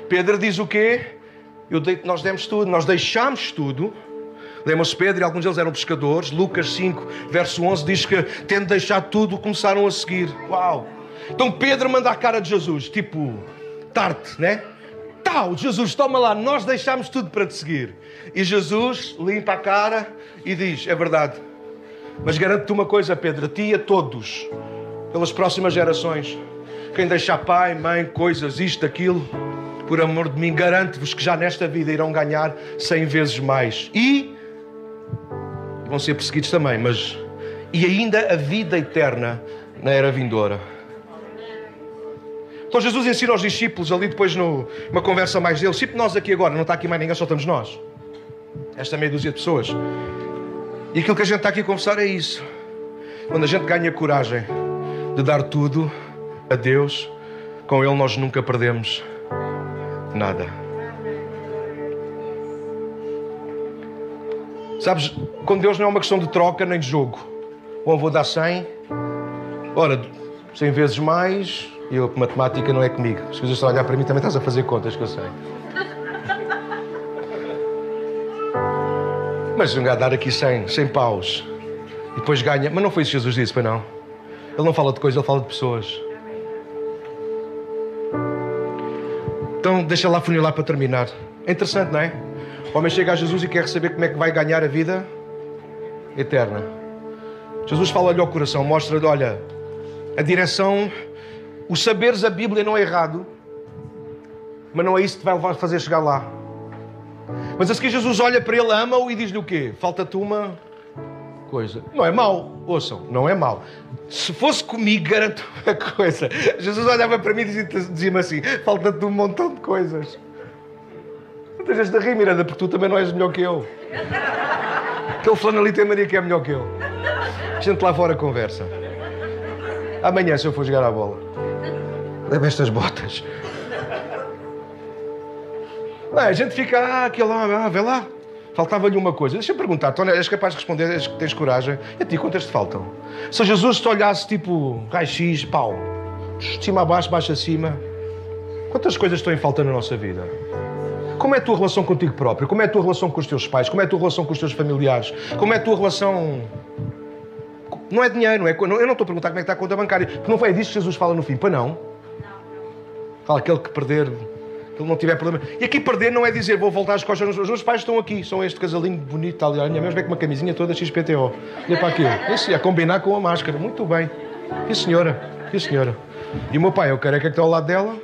Pedro diz o quê? Eu nós demos tudo, nós deixámos tudo. Lembram-se Pedro e alguns deles eram pescadores. Lucas 5, verso 11 diz que, tendo deixado tudo, começaram a seguir. Uau! Então Pedro manda a cara de Jesus, tipo, tarte, né? Tal, Jesus, toma lá, nós deixámos tudo para te seguir. E Jesus limpa a cara e diz: É verdade, mas garanto-te uma coisa, Pedro, a ti e a todos, pelas próximas gerações, quem deixar pai, mãe, coisas, isto, aquilo, por amor de mim, garanto-vos que já nesta vida irão ganhar cem vezes mais. E vão ser perseguidos também, mas e ainda a vida eterna na era vindoura. Então Jesus ensina aos discípulos ali depois numa conversa mais deles, tipo nós aqui agora, não está aqui mais ninguém, só estamos nós. Esta meia dúzia de pessoas. E aquilo que a gente está aqui a conversar é isso. Quando a gente ganha coragem de dar tudo a Deus, com Ele nós nunca perdemos nada. Sabes, com Deus não é uma questão de troca nem de jogo. Bom, vou dar 100, ora, 100 vezes mais, eu, matemática não é comigo. Se coisas estão a olhar para mim, também estás a fazer contas, que eu sei. Mas um gajo dar aqui 100, 100 paus, e depois ganha. Mas não foi isso que Jesus disse, foi não? Ele não fala de coisas, ele fala de pessoas. Então, deixa lá funilar para terminar. É interessante, não é? O homem chega a Jesus e quer receber como é que vai ganhar a vida eterna. Jesus fala-lhe ao coração, mostra-lhe, olha, a direção, o saberes a Bíblia não é errado, mas não é isso que vai fazer chegar lá. Mas a seguir Jesus olha para ele, ama-o e diz-lhe o quê? Falta-te uma coisa. Não é mau, ouçam, não é mau. Se fosse comigo, garanto uma coisa. Jesus olhava para mim e dizia-me assim: falta-te um montão de coisas. Não estejas de rir, Miranda, porque tu também não és melhor que eu. Aquele fulano ali tem Maria que é melhor que eu. A gente lá fora conversa. Amanhã, se eu for jogar a bola, leva estas botas. Não, a gente fica, ah, aquele lá, ah, vê lá. Faltava-lhe uma coisa. Deixa-me perguntar, Tony, és capaz de responder, és, tens coragem? E a ti, quantas te faltam? Se Jesus te olhasse tipo raio-x, pau, de cima a baixo, baixo a cima, quantas coisas estão em falta na nossa vida? Como é a tua relação contigo próprio? Como é a tua relação com os teus pais? Como é a tua relação com os teus familiares? Como é a tua relação. Não é dinheiro, não é? Eu não estou a perguntar como é que está a conta bancária, porque não foi disso que Jesus fala no fim, para não. Fala aquele que perder que ele não tiver problema. E aqui perder não é dizer vou voltar às costas. Os meus pais estão aqui, são este casalinho bonito, ali. A minha mãe vem com uma camisinha toda XPTO. Olha para aquilo. Isso, a combinar com a máscara. Muito bem. E senhora? E senhora? E o meu pai, eu quero é que está ao lado dela.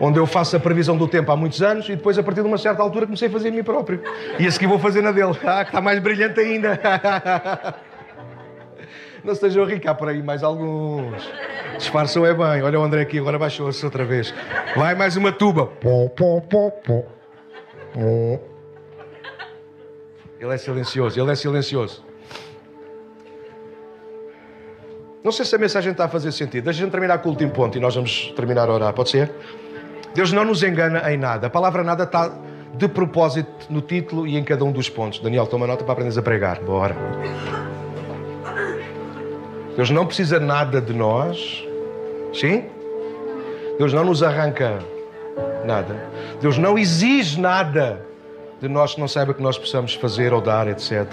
Onde eu faço a previsão do tempo há muitos anos e depois, a partir de uma certa altura, comecei a fazer a mim próprio. E a seguir vou fazer na dele. Ah, que está mais brilhante ainda. Não estejam a rir, cá por aí mais alguns. Disfarçam é bem. Olha o André aqui, agora baixou-se outra vez. Vai mais uma tuba. Ele é silencioso, ele é silencioso. Não sei se a mensagem está a fazer sentido. Deixa me terminar com o último ponto e nós vamos terminar a orar. Pode ser? Deus não nos engana em nada. A palavra nada está de propósito no título e em cada um dos pontos. Daniel, toma nota para aprenderes a pregar. Bora. Deus não precisa nada de nós. Sim? Deus não nos arranca nada. Deus não exige nada de nós que não saiba que nós possamos fazer ou dar, etc.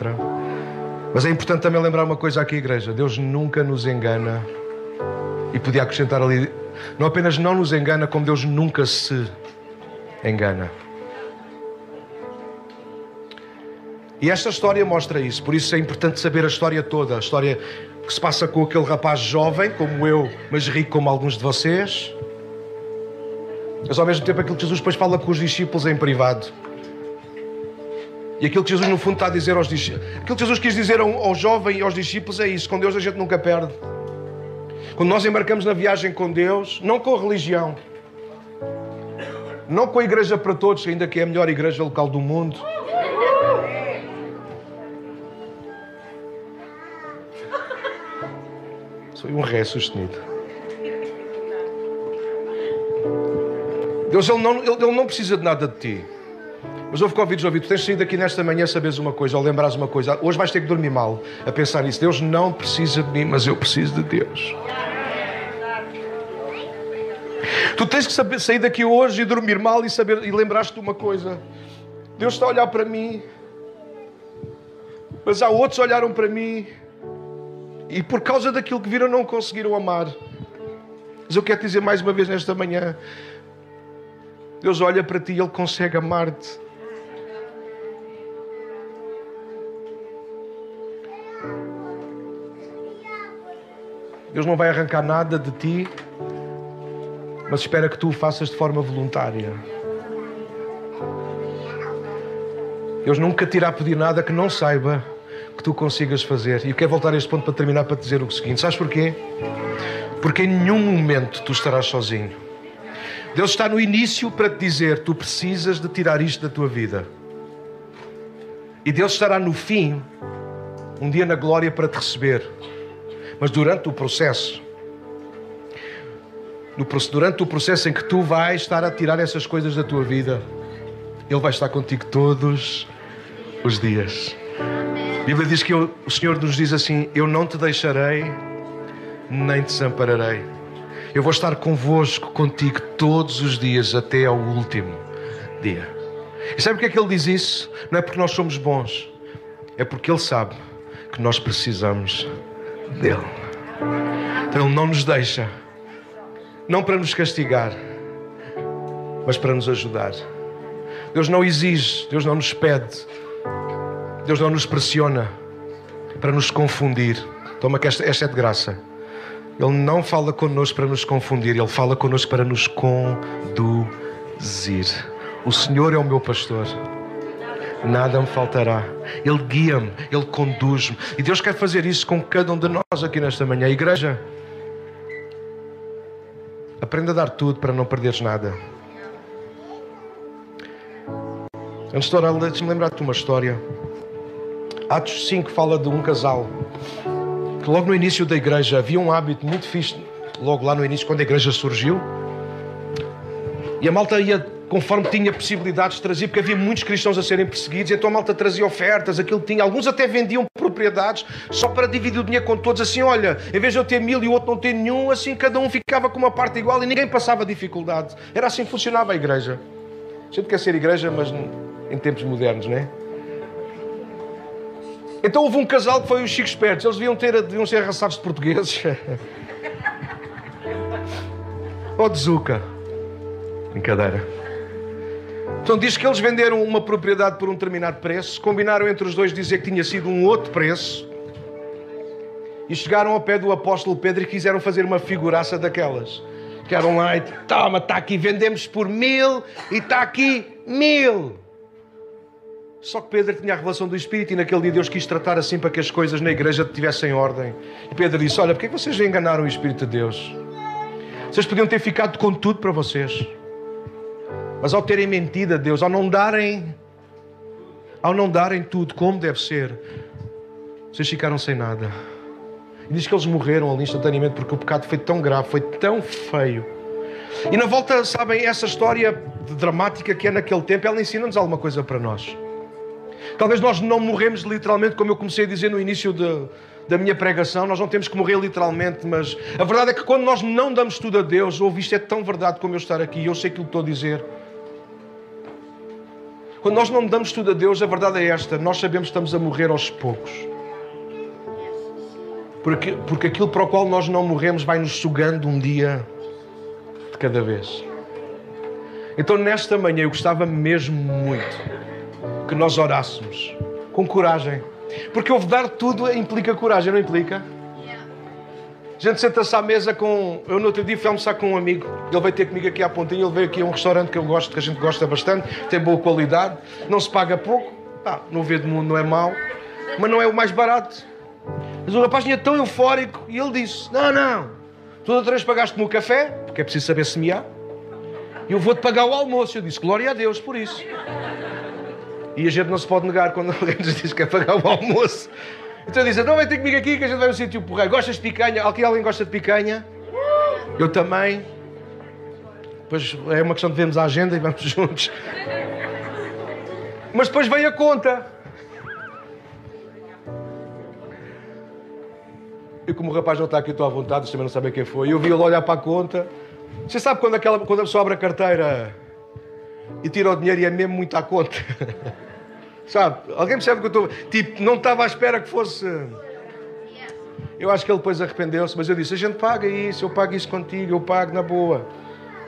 Mas é importante também lembrar uma coisa aqui, igreja: Deus nunca nos engana. E podia acrescentar ali: não apenas não nos engana, como Deus nunca se engana. E esta história mostra isso, por isso é importante saber a história toda, a história que se passa com aquele rapaz jovem, como eu, mas rico como alguns de vocês. Mas ao mesmo tempo aquilo que Jesus depois fala com os discípulos em privado. E aquilo que Jesus no fundo está a dizer aos discípulos, aquilo que Jesus quis dizer ao, ao jovem e aos discípulos é isso: com Deus a gente nunca perde. Quando nós embarcamos na viagem com Deus, não com a religião, não com a igreja para todos, ainda que é a melhor igreja local do mundo. Sou um ré sustenido. Deus ele não, ele, ele não precisa de nada de ti. Mas ouve convites ouvido, tu tens saído aqui nesta manhã saberes uma coisa, ou lembrares uma coisa. Hoje vais ter que dormir mal a pensar nisso. Deus não precisa de mim, mas eu preciso de Deus. Tu tens que saber, sair daqui hoje e dormir mal e saber e lembrar-te de uma coisa. Deus está a olhar para mim, mas há outros olharam para mim e por causa daquilo que viram não conseguiram amar. Mas eu quero dizer mais uma vez nesta manhã: Deus olha para ti e Ele consegue amar-te. Deus não vai arrancar nada de ti, mas espera que tu o faças de forma voluntária. Deus nunca te irá pedir nada que não saiba que tu consigas fazer. E eu quero voltar a este ponto para terminar para te dizer o seguinte: sabes porquê? Porque em nenhum momento tu estarás sozinho. Deus está no início para te dizer: tu precisas de tirar isto da tua vida. E Deus estará no fim, um dia na glória, para te receber. Mas durante o processo, durante o processo em que tu vais estar a tirar essas coisas da tua vida, Ele vai estar contigo todos os dias. A Bíblia diz que eu, o Senhor nos diz assim: Eu não te deixarei, nem te desampararei. Eu vou estar convosco, contigo, todos os dias, até ao último dia. E sabe porque é que Ele diz isso? Não é porque nós somos bons, é porque Ele sabe que nós precisamos dele. Então Ele não nos deixa, não para nos castigar, mas para nos ajudar. Deus não exige, Deus não nos pede, Deus não nos pressiona para nos confundir. Toma que esta, esta é de graça. Ele não fala connosco para nos confundir, Ele fala connosco para nos conduzir. O Senhor é o meu pastor nada me faltará. Ele guia-me, Ele conduz-me. E Deus quer fazer isso com cada um de nós aqui nesta manhã. Igreja, aprenda a dar tudo para não perderes nada. Antes de orar, deixa-me lembrar-te uma história. Atos 5 fala de um casal que logo no início da igreja havia um hábito muito fixe, logo lá no início, quando a igreja surgiu. E a malta ia conforme tinha possibilidades de trazer, porque havia muitos cristãos a serem perseguidos, então a malta trazia ofertas, aquilo tinha. Alguns até vendiam propriedades só para dividir o dinheiro com todos, assim, olha, em vez de eu ter mil e o outro não ter nenhum, assim cada um ficava com uma parte igual e ninguém passava dificuldade. Era assim que funcionava a igreja. A gente quer ser igreja, mas em tempos modernos, não é? Então houve um casal que foi os Chico Espertos, eles deviam, ter, deviam ser arrasados de portugueses. Ou de Zuca. Brincadeira. Então diz que eles venderam uma propriedade por um determinado preço, combinaram entre os dois dizer que tinha sido um outro preço, e chegaram ao pé do apóstolo Pedro e quiseram fazer uma figuraça daquelas. Queram lá e toma, está aqui, vendemos por mil e está aqui mil. Só que Pedro tinha a revelação do Espírito e naquele dia Deus quis tratar assim para que as coisas na igreja tivessem ordem. E Pedro disse: Olha, porque é que vocês enganaram o Espírito de Deus? Vocês podiam ter ficado com tudo para vocês. Mas ao terem mentido a Deus, ao não darem, ao não darem tudo como deve ser, vocês ficaram sem nada. E diz que eles morreram ali instantaneamente porque o pecado foi tão grave, foi tão feio. E na volta, sabem, essa história dramática que é naquele tempo, ela ensina-nos alguma coisa para nós. Talvez nós não morremos literalmente, como eu comecei a dizer no início de, da minha pregação, nós não temos que morrer literalmente, mas a verdade é que quando nós não damos tudo a Deus, ouve isto é tão verdade como eu estar aqui, eu sei aquilo que estou a dizer. Quando nós não damos tudo a Deus, a verdade é esta: nós sabemos que estamos a morrer aos poucos. Porque, porque aquilo para o qual nós não morremos vai nos sugando um dia de cada vez. Então, nesta manhã, eu gostava mesmo muito que nós orássemos com coragem. Porque houve dar tudo implica coragem, não implica? A gente senta-se à mesa com. Eu no outro dia fui almoçar com um amigo. Ele veio ter comigo aqui à pontinha. Ele veio aqui a um restaurante que eu gosto, que a gente gosta bastante, tem boa qualidade, não se paga pouco. Pá, no ver do mundo não é mau, mas não é o mais barato. Mas o rapaz tinha tão eufórico e ele disse: Não, não, tu outra vez pagaste-me o café, porque é preciso saber semear, e eu vou-te pagar o almoço. Eu disse: Glória a Deus por isso. E a gente não se pode negar quando alguém nos diz que é pagar o almoço. Então eu disse: Então vem ter comigo aqui que a gente vai no sítio porreiro. Gostas de picanha? Aqui alguém gosta de picanha? Eu também. Depois é uma questão de vermos a agenda e vamos juntos. Mas depois veio a conta. E como o rapaz não está aqui, estou à vontade, vocês também não sabem quem foi. Eu vi ele olhar para a conta. Você sabe quando, aquela, quando a pessoa abre a carteira e tira o dinheiro e é mesmo muito à conta? sabe? Alguém percebe que eu estou. Tipo, não estava à espera que fosse. Eu acho que ele depois arrependeu-se, mas eu disse: a gente paga isso, eu pago isso contigo, eu pago na boa.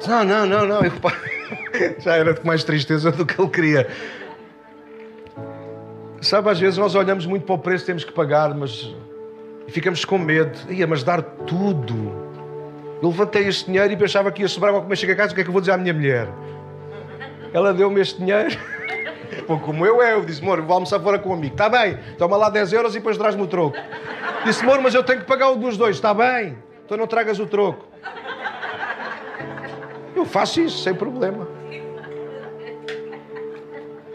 Não, não, não, não, eu pago. Já era com mais tristeza do que ele queria. Sabe, às vezes nós olhamos muito para o preço que temos que pagar, mas e ficamos com medo. Ia, mas dar tudo. Eu levantei este dinheiro e pensava que ia sobrar coisa. Chega a casa, o que é que eu vou dizer à minha mulher? Ela deu-me este dinheiro. Pô, como eu é, eu disse, amor, vou almoçar fora com um amigo. Está bem, toma lá 10 euros e depois traz-me o troco. Disse, amor, mas eu tenho que pagar o dos dois. Está bem, então não tragas o troco. Eu faço isso, sem problema.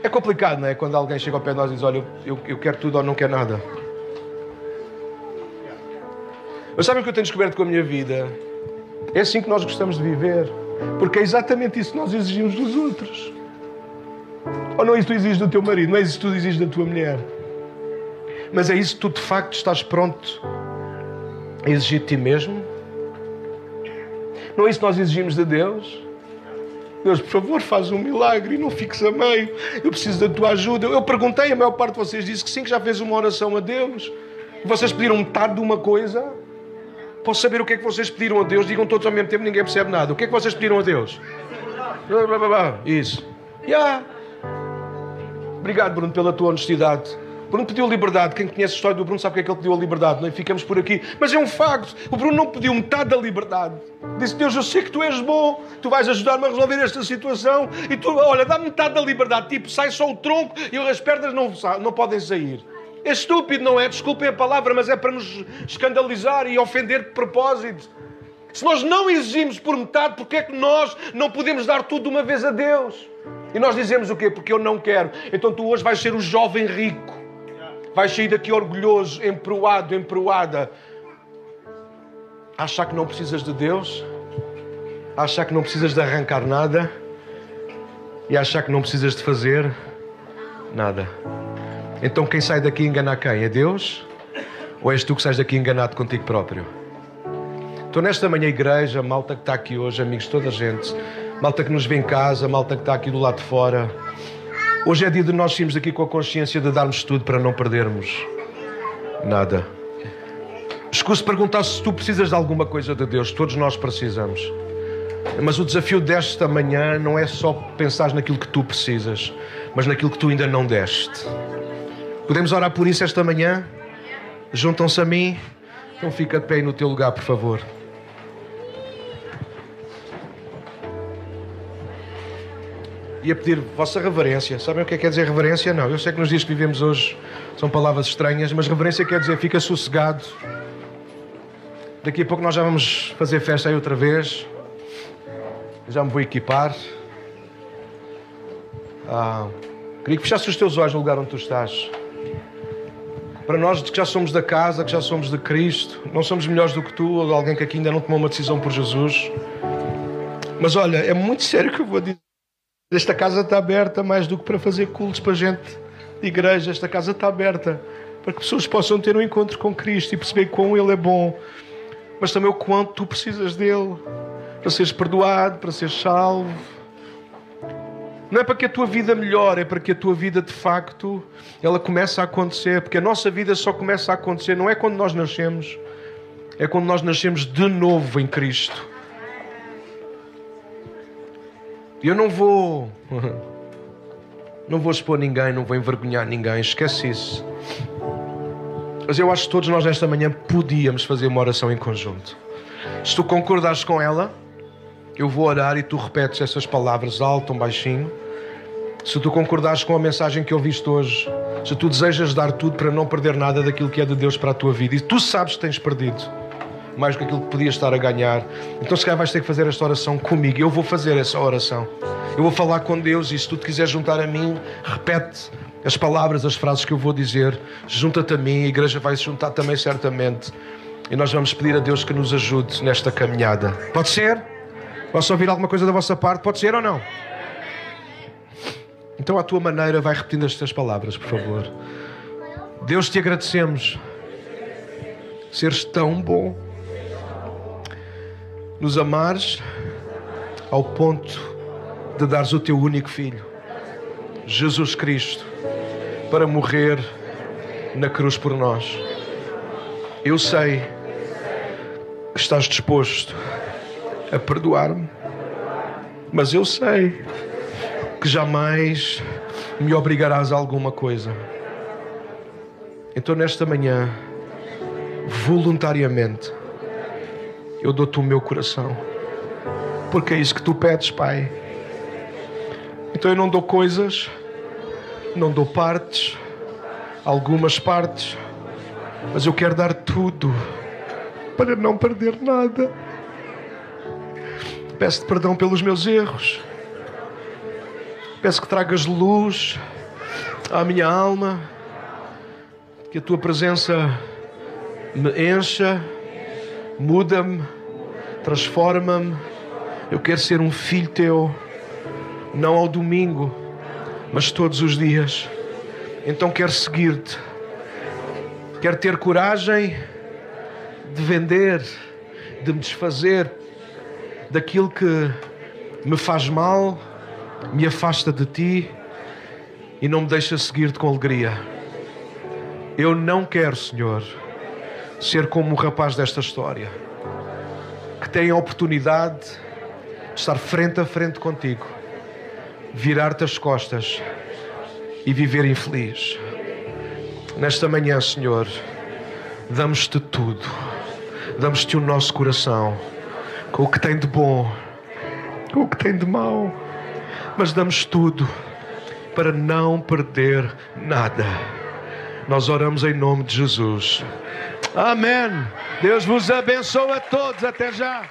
É complicado, não é? Quando alguém chega ao pé de nós e diz, olha, eu, eu quero tudo ou não quero nada. Mas sabem o que eu tenho descoberto com a minha vida? É assim que nós gostamos de viver. Porque é exatamente isso que nós exigimos dos outros. Ou não é isso que tu exiges do teu marido, não é isso que tu exiges da tua mulher. Mas é isso que tu de facto estás pronto a exigir de ti mesmo? Não é isso que nós exigimos de Deus? Deus, por favor, faz um milagre e não fiques a meio. Eu preciso da tua ajuda. Eu perguntei, a maior parte de vocês disse que sim, que já fez uma oração a Deus. Vocês pediram metade de uma coisa? Posso saber o que é que vocês pediram a Deus? Digam todos ao mesmo tempo, ninguém percebe nada. O que é que vocês pediram a Deus? Isso. Yeah. Obrigado, Bruno, pela tua honestidade. Bruno pediu liberdade. Quem conhece a história do Bruno sabe que é que ele pediu a liberdade. Não é? Ficamos por aqui. Mas é um facto. O Bruno não pediu metade da liberdade. Disse: Deus, eu sei que tu és bom. Tu vais ajudar-me a resolver esta situação. E tu, olha, dá metade da liberdade. Tipo, sai só o tronco e as pernas não, não podem sair. É estúpido, não é? Desculpem a palavra, mas é para nos escandalizar e ofender de propósito. Se nós não exigimos por metade, porque é que nós não podemos dar tudo de uma vez a Deus? E nós dizemos o quê? Porque eu não quero. Então tu hoje vais ser o jovem rico. Vais sair daqui orgulhoso, emproado, emproada. Achar que não precisas de Deus? Achar que não precisas de arrancar nada? E achar que não precisas de fazer nada? Então quem sai daqui engana quem? É Deus? Ou és tu que sais daqui enganado contigo próprio? Estou nesta manhã, igreja, malta que está aqui hoje, amigos, toda a gente, malta que nos vê em casa, malta que está aqui do lado de fora. Hoje é dia de nós irmos aqui com a consciência de darmos tudo para não perdermos nada. Escuso perguntar se tu precisas de alguma coisa de Deus, todos nós precisamos. Mas o desafio desta manhã não é só pensar naquilo que tu precisas, mas naquilo que tu ainda não deste. Podemos orar por isso esta manhã? Juntam-se a mim? Então fica de pé aí no teu lugar, por favor. E a pedir vossa reverência. Sabem o que é que quer dizer reverência? Não. Eu sei que nos dias que vivemos hoje são palavras estranhas, mas reverência quer dizer fica sossegado. Daqui a pouco nós já vamos fazer festa aí outra vez. Já me vou equipar. Ah, queria que fechasse os teus olhos no lugar onde tu estás. Para nós que já somos da casa, que já somos de Cristo, não somos melhores do que tu ou alguém que aqui ainda não tomou uma decisão por Jesus. Mas olha, é muito sério que eu vou dizer. Esta casa está aberta mais do que para fazer cultos para gente de igreja. Esta casa está aberta para que pessoas possam ter um encontro com Cristo e perceber quão Ele é bom, mas também o quanto tu precisas dele para seres perdoado, para seres salvo. Não é para que a tua vida melhore, é para que a tua vida de facto ela comece a acontecer, porque a nossa vida só começa a acontecer não é quando nós nascemos, é quando nós nascemos de novo em Cristo. Eu não vou. Não vou expor ninguém, não vou envergonhar ninguém, esquece isso. Mas eu acho que todos nós nesta manhã podíamos fazer uma oração em conjunto. Se tu concordares com ela, eu vou orar e tu repetes essas palavras alto ou baixinho. Se tu concordares com a mensagem que ouviste hoje, se tu desejas dar tudo para não perder nada daquilo que é de Deus para a tua vida e tu sabes que tens perdido mais do que aquilo que podias estar a ganhar, então se calhar vais ter que fazer esta oração comigo. Eu vou fazer essa oração. Eu vou falar com Deus e se tu te quiseres juntar a mim, repete as palavras, as frases que eu vou dizer. Junta-te a mim, a igreja vai se juntar também certamente. E nós vamos pedir a Deus que nos ajude nesta caminhada. Pode ser? Posso ouvir alguma coisa da vossa parte? Pode ser ou não? Então, à tua maneira, vai repetindo estas palavras, por favor. Deus, te agradecemos. Seres tão bom. Nos amares ao ponto de dares o teu único filho, Jesus Cristo, para morrer na cruz por nós. Eu sei que estás disposto a perdoar-me, mas eu sei que jamais me obrigarás a alguma coisa. Então, nesta manhã, voluntariamente, eu dou-te o meu coração, porque é isso que tu pedes, Pai. Então, eu não dou coisas, não dou partes, algumas partes, mas eu quero dar tudo para não perder nada. Peço-te perdão pelos meus erros Peço que tragas luz à minha alma, que a tua presença me encha, muda-me, transforma-me. Eu quero ser um filho teu, não ao domingo, mas todos os dias. Então quero seguir-te, quero ter coragem de vender, de me desfazer daquilo que me faz mal me afasta de ti e não me deixa seguir-te com alegria. Eu não quero, Senhor, ser como o rapaz desta história, que tem a oportunidade de estar frente a frente contigo, virar-te as costas e viver infeliz. Nesta manhã, Senhor, damos-te tudo, damos-te o nosso coração, com o que tem de bom, com o que tem de mau mas damos tudo para não perder nada. Nós oramos em nome de Jesus. Amém. Deus vos abençoe a todos. Até já.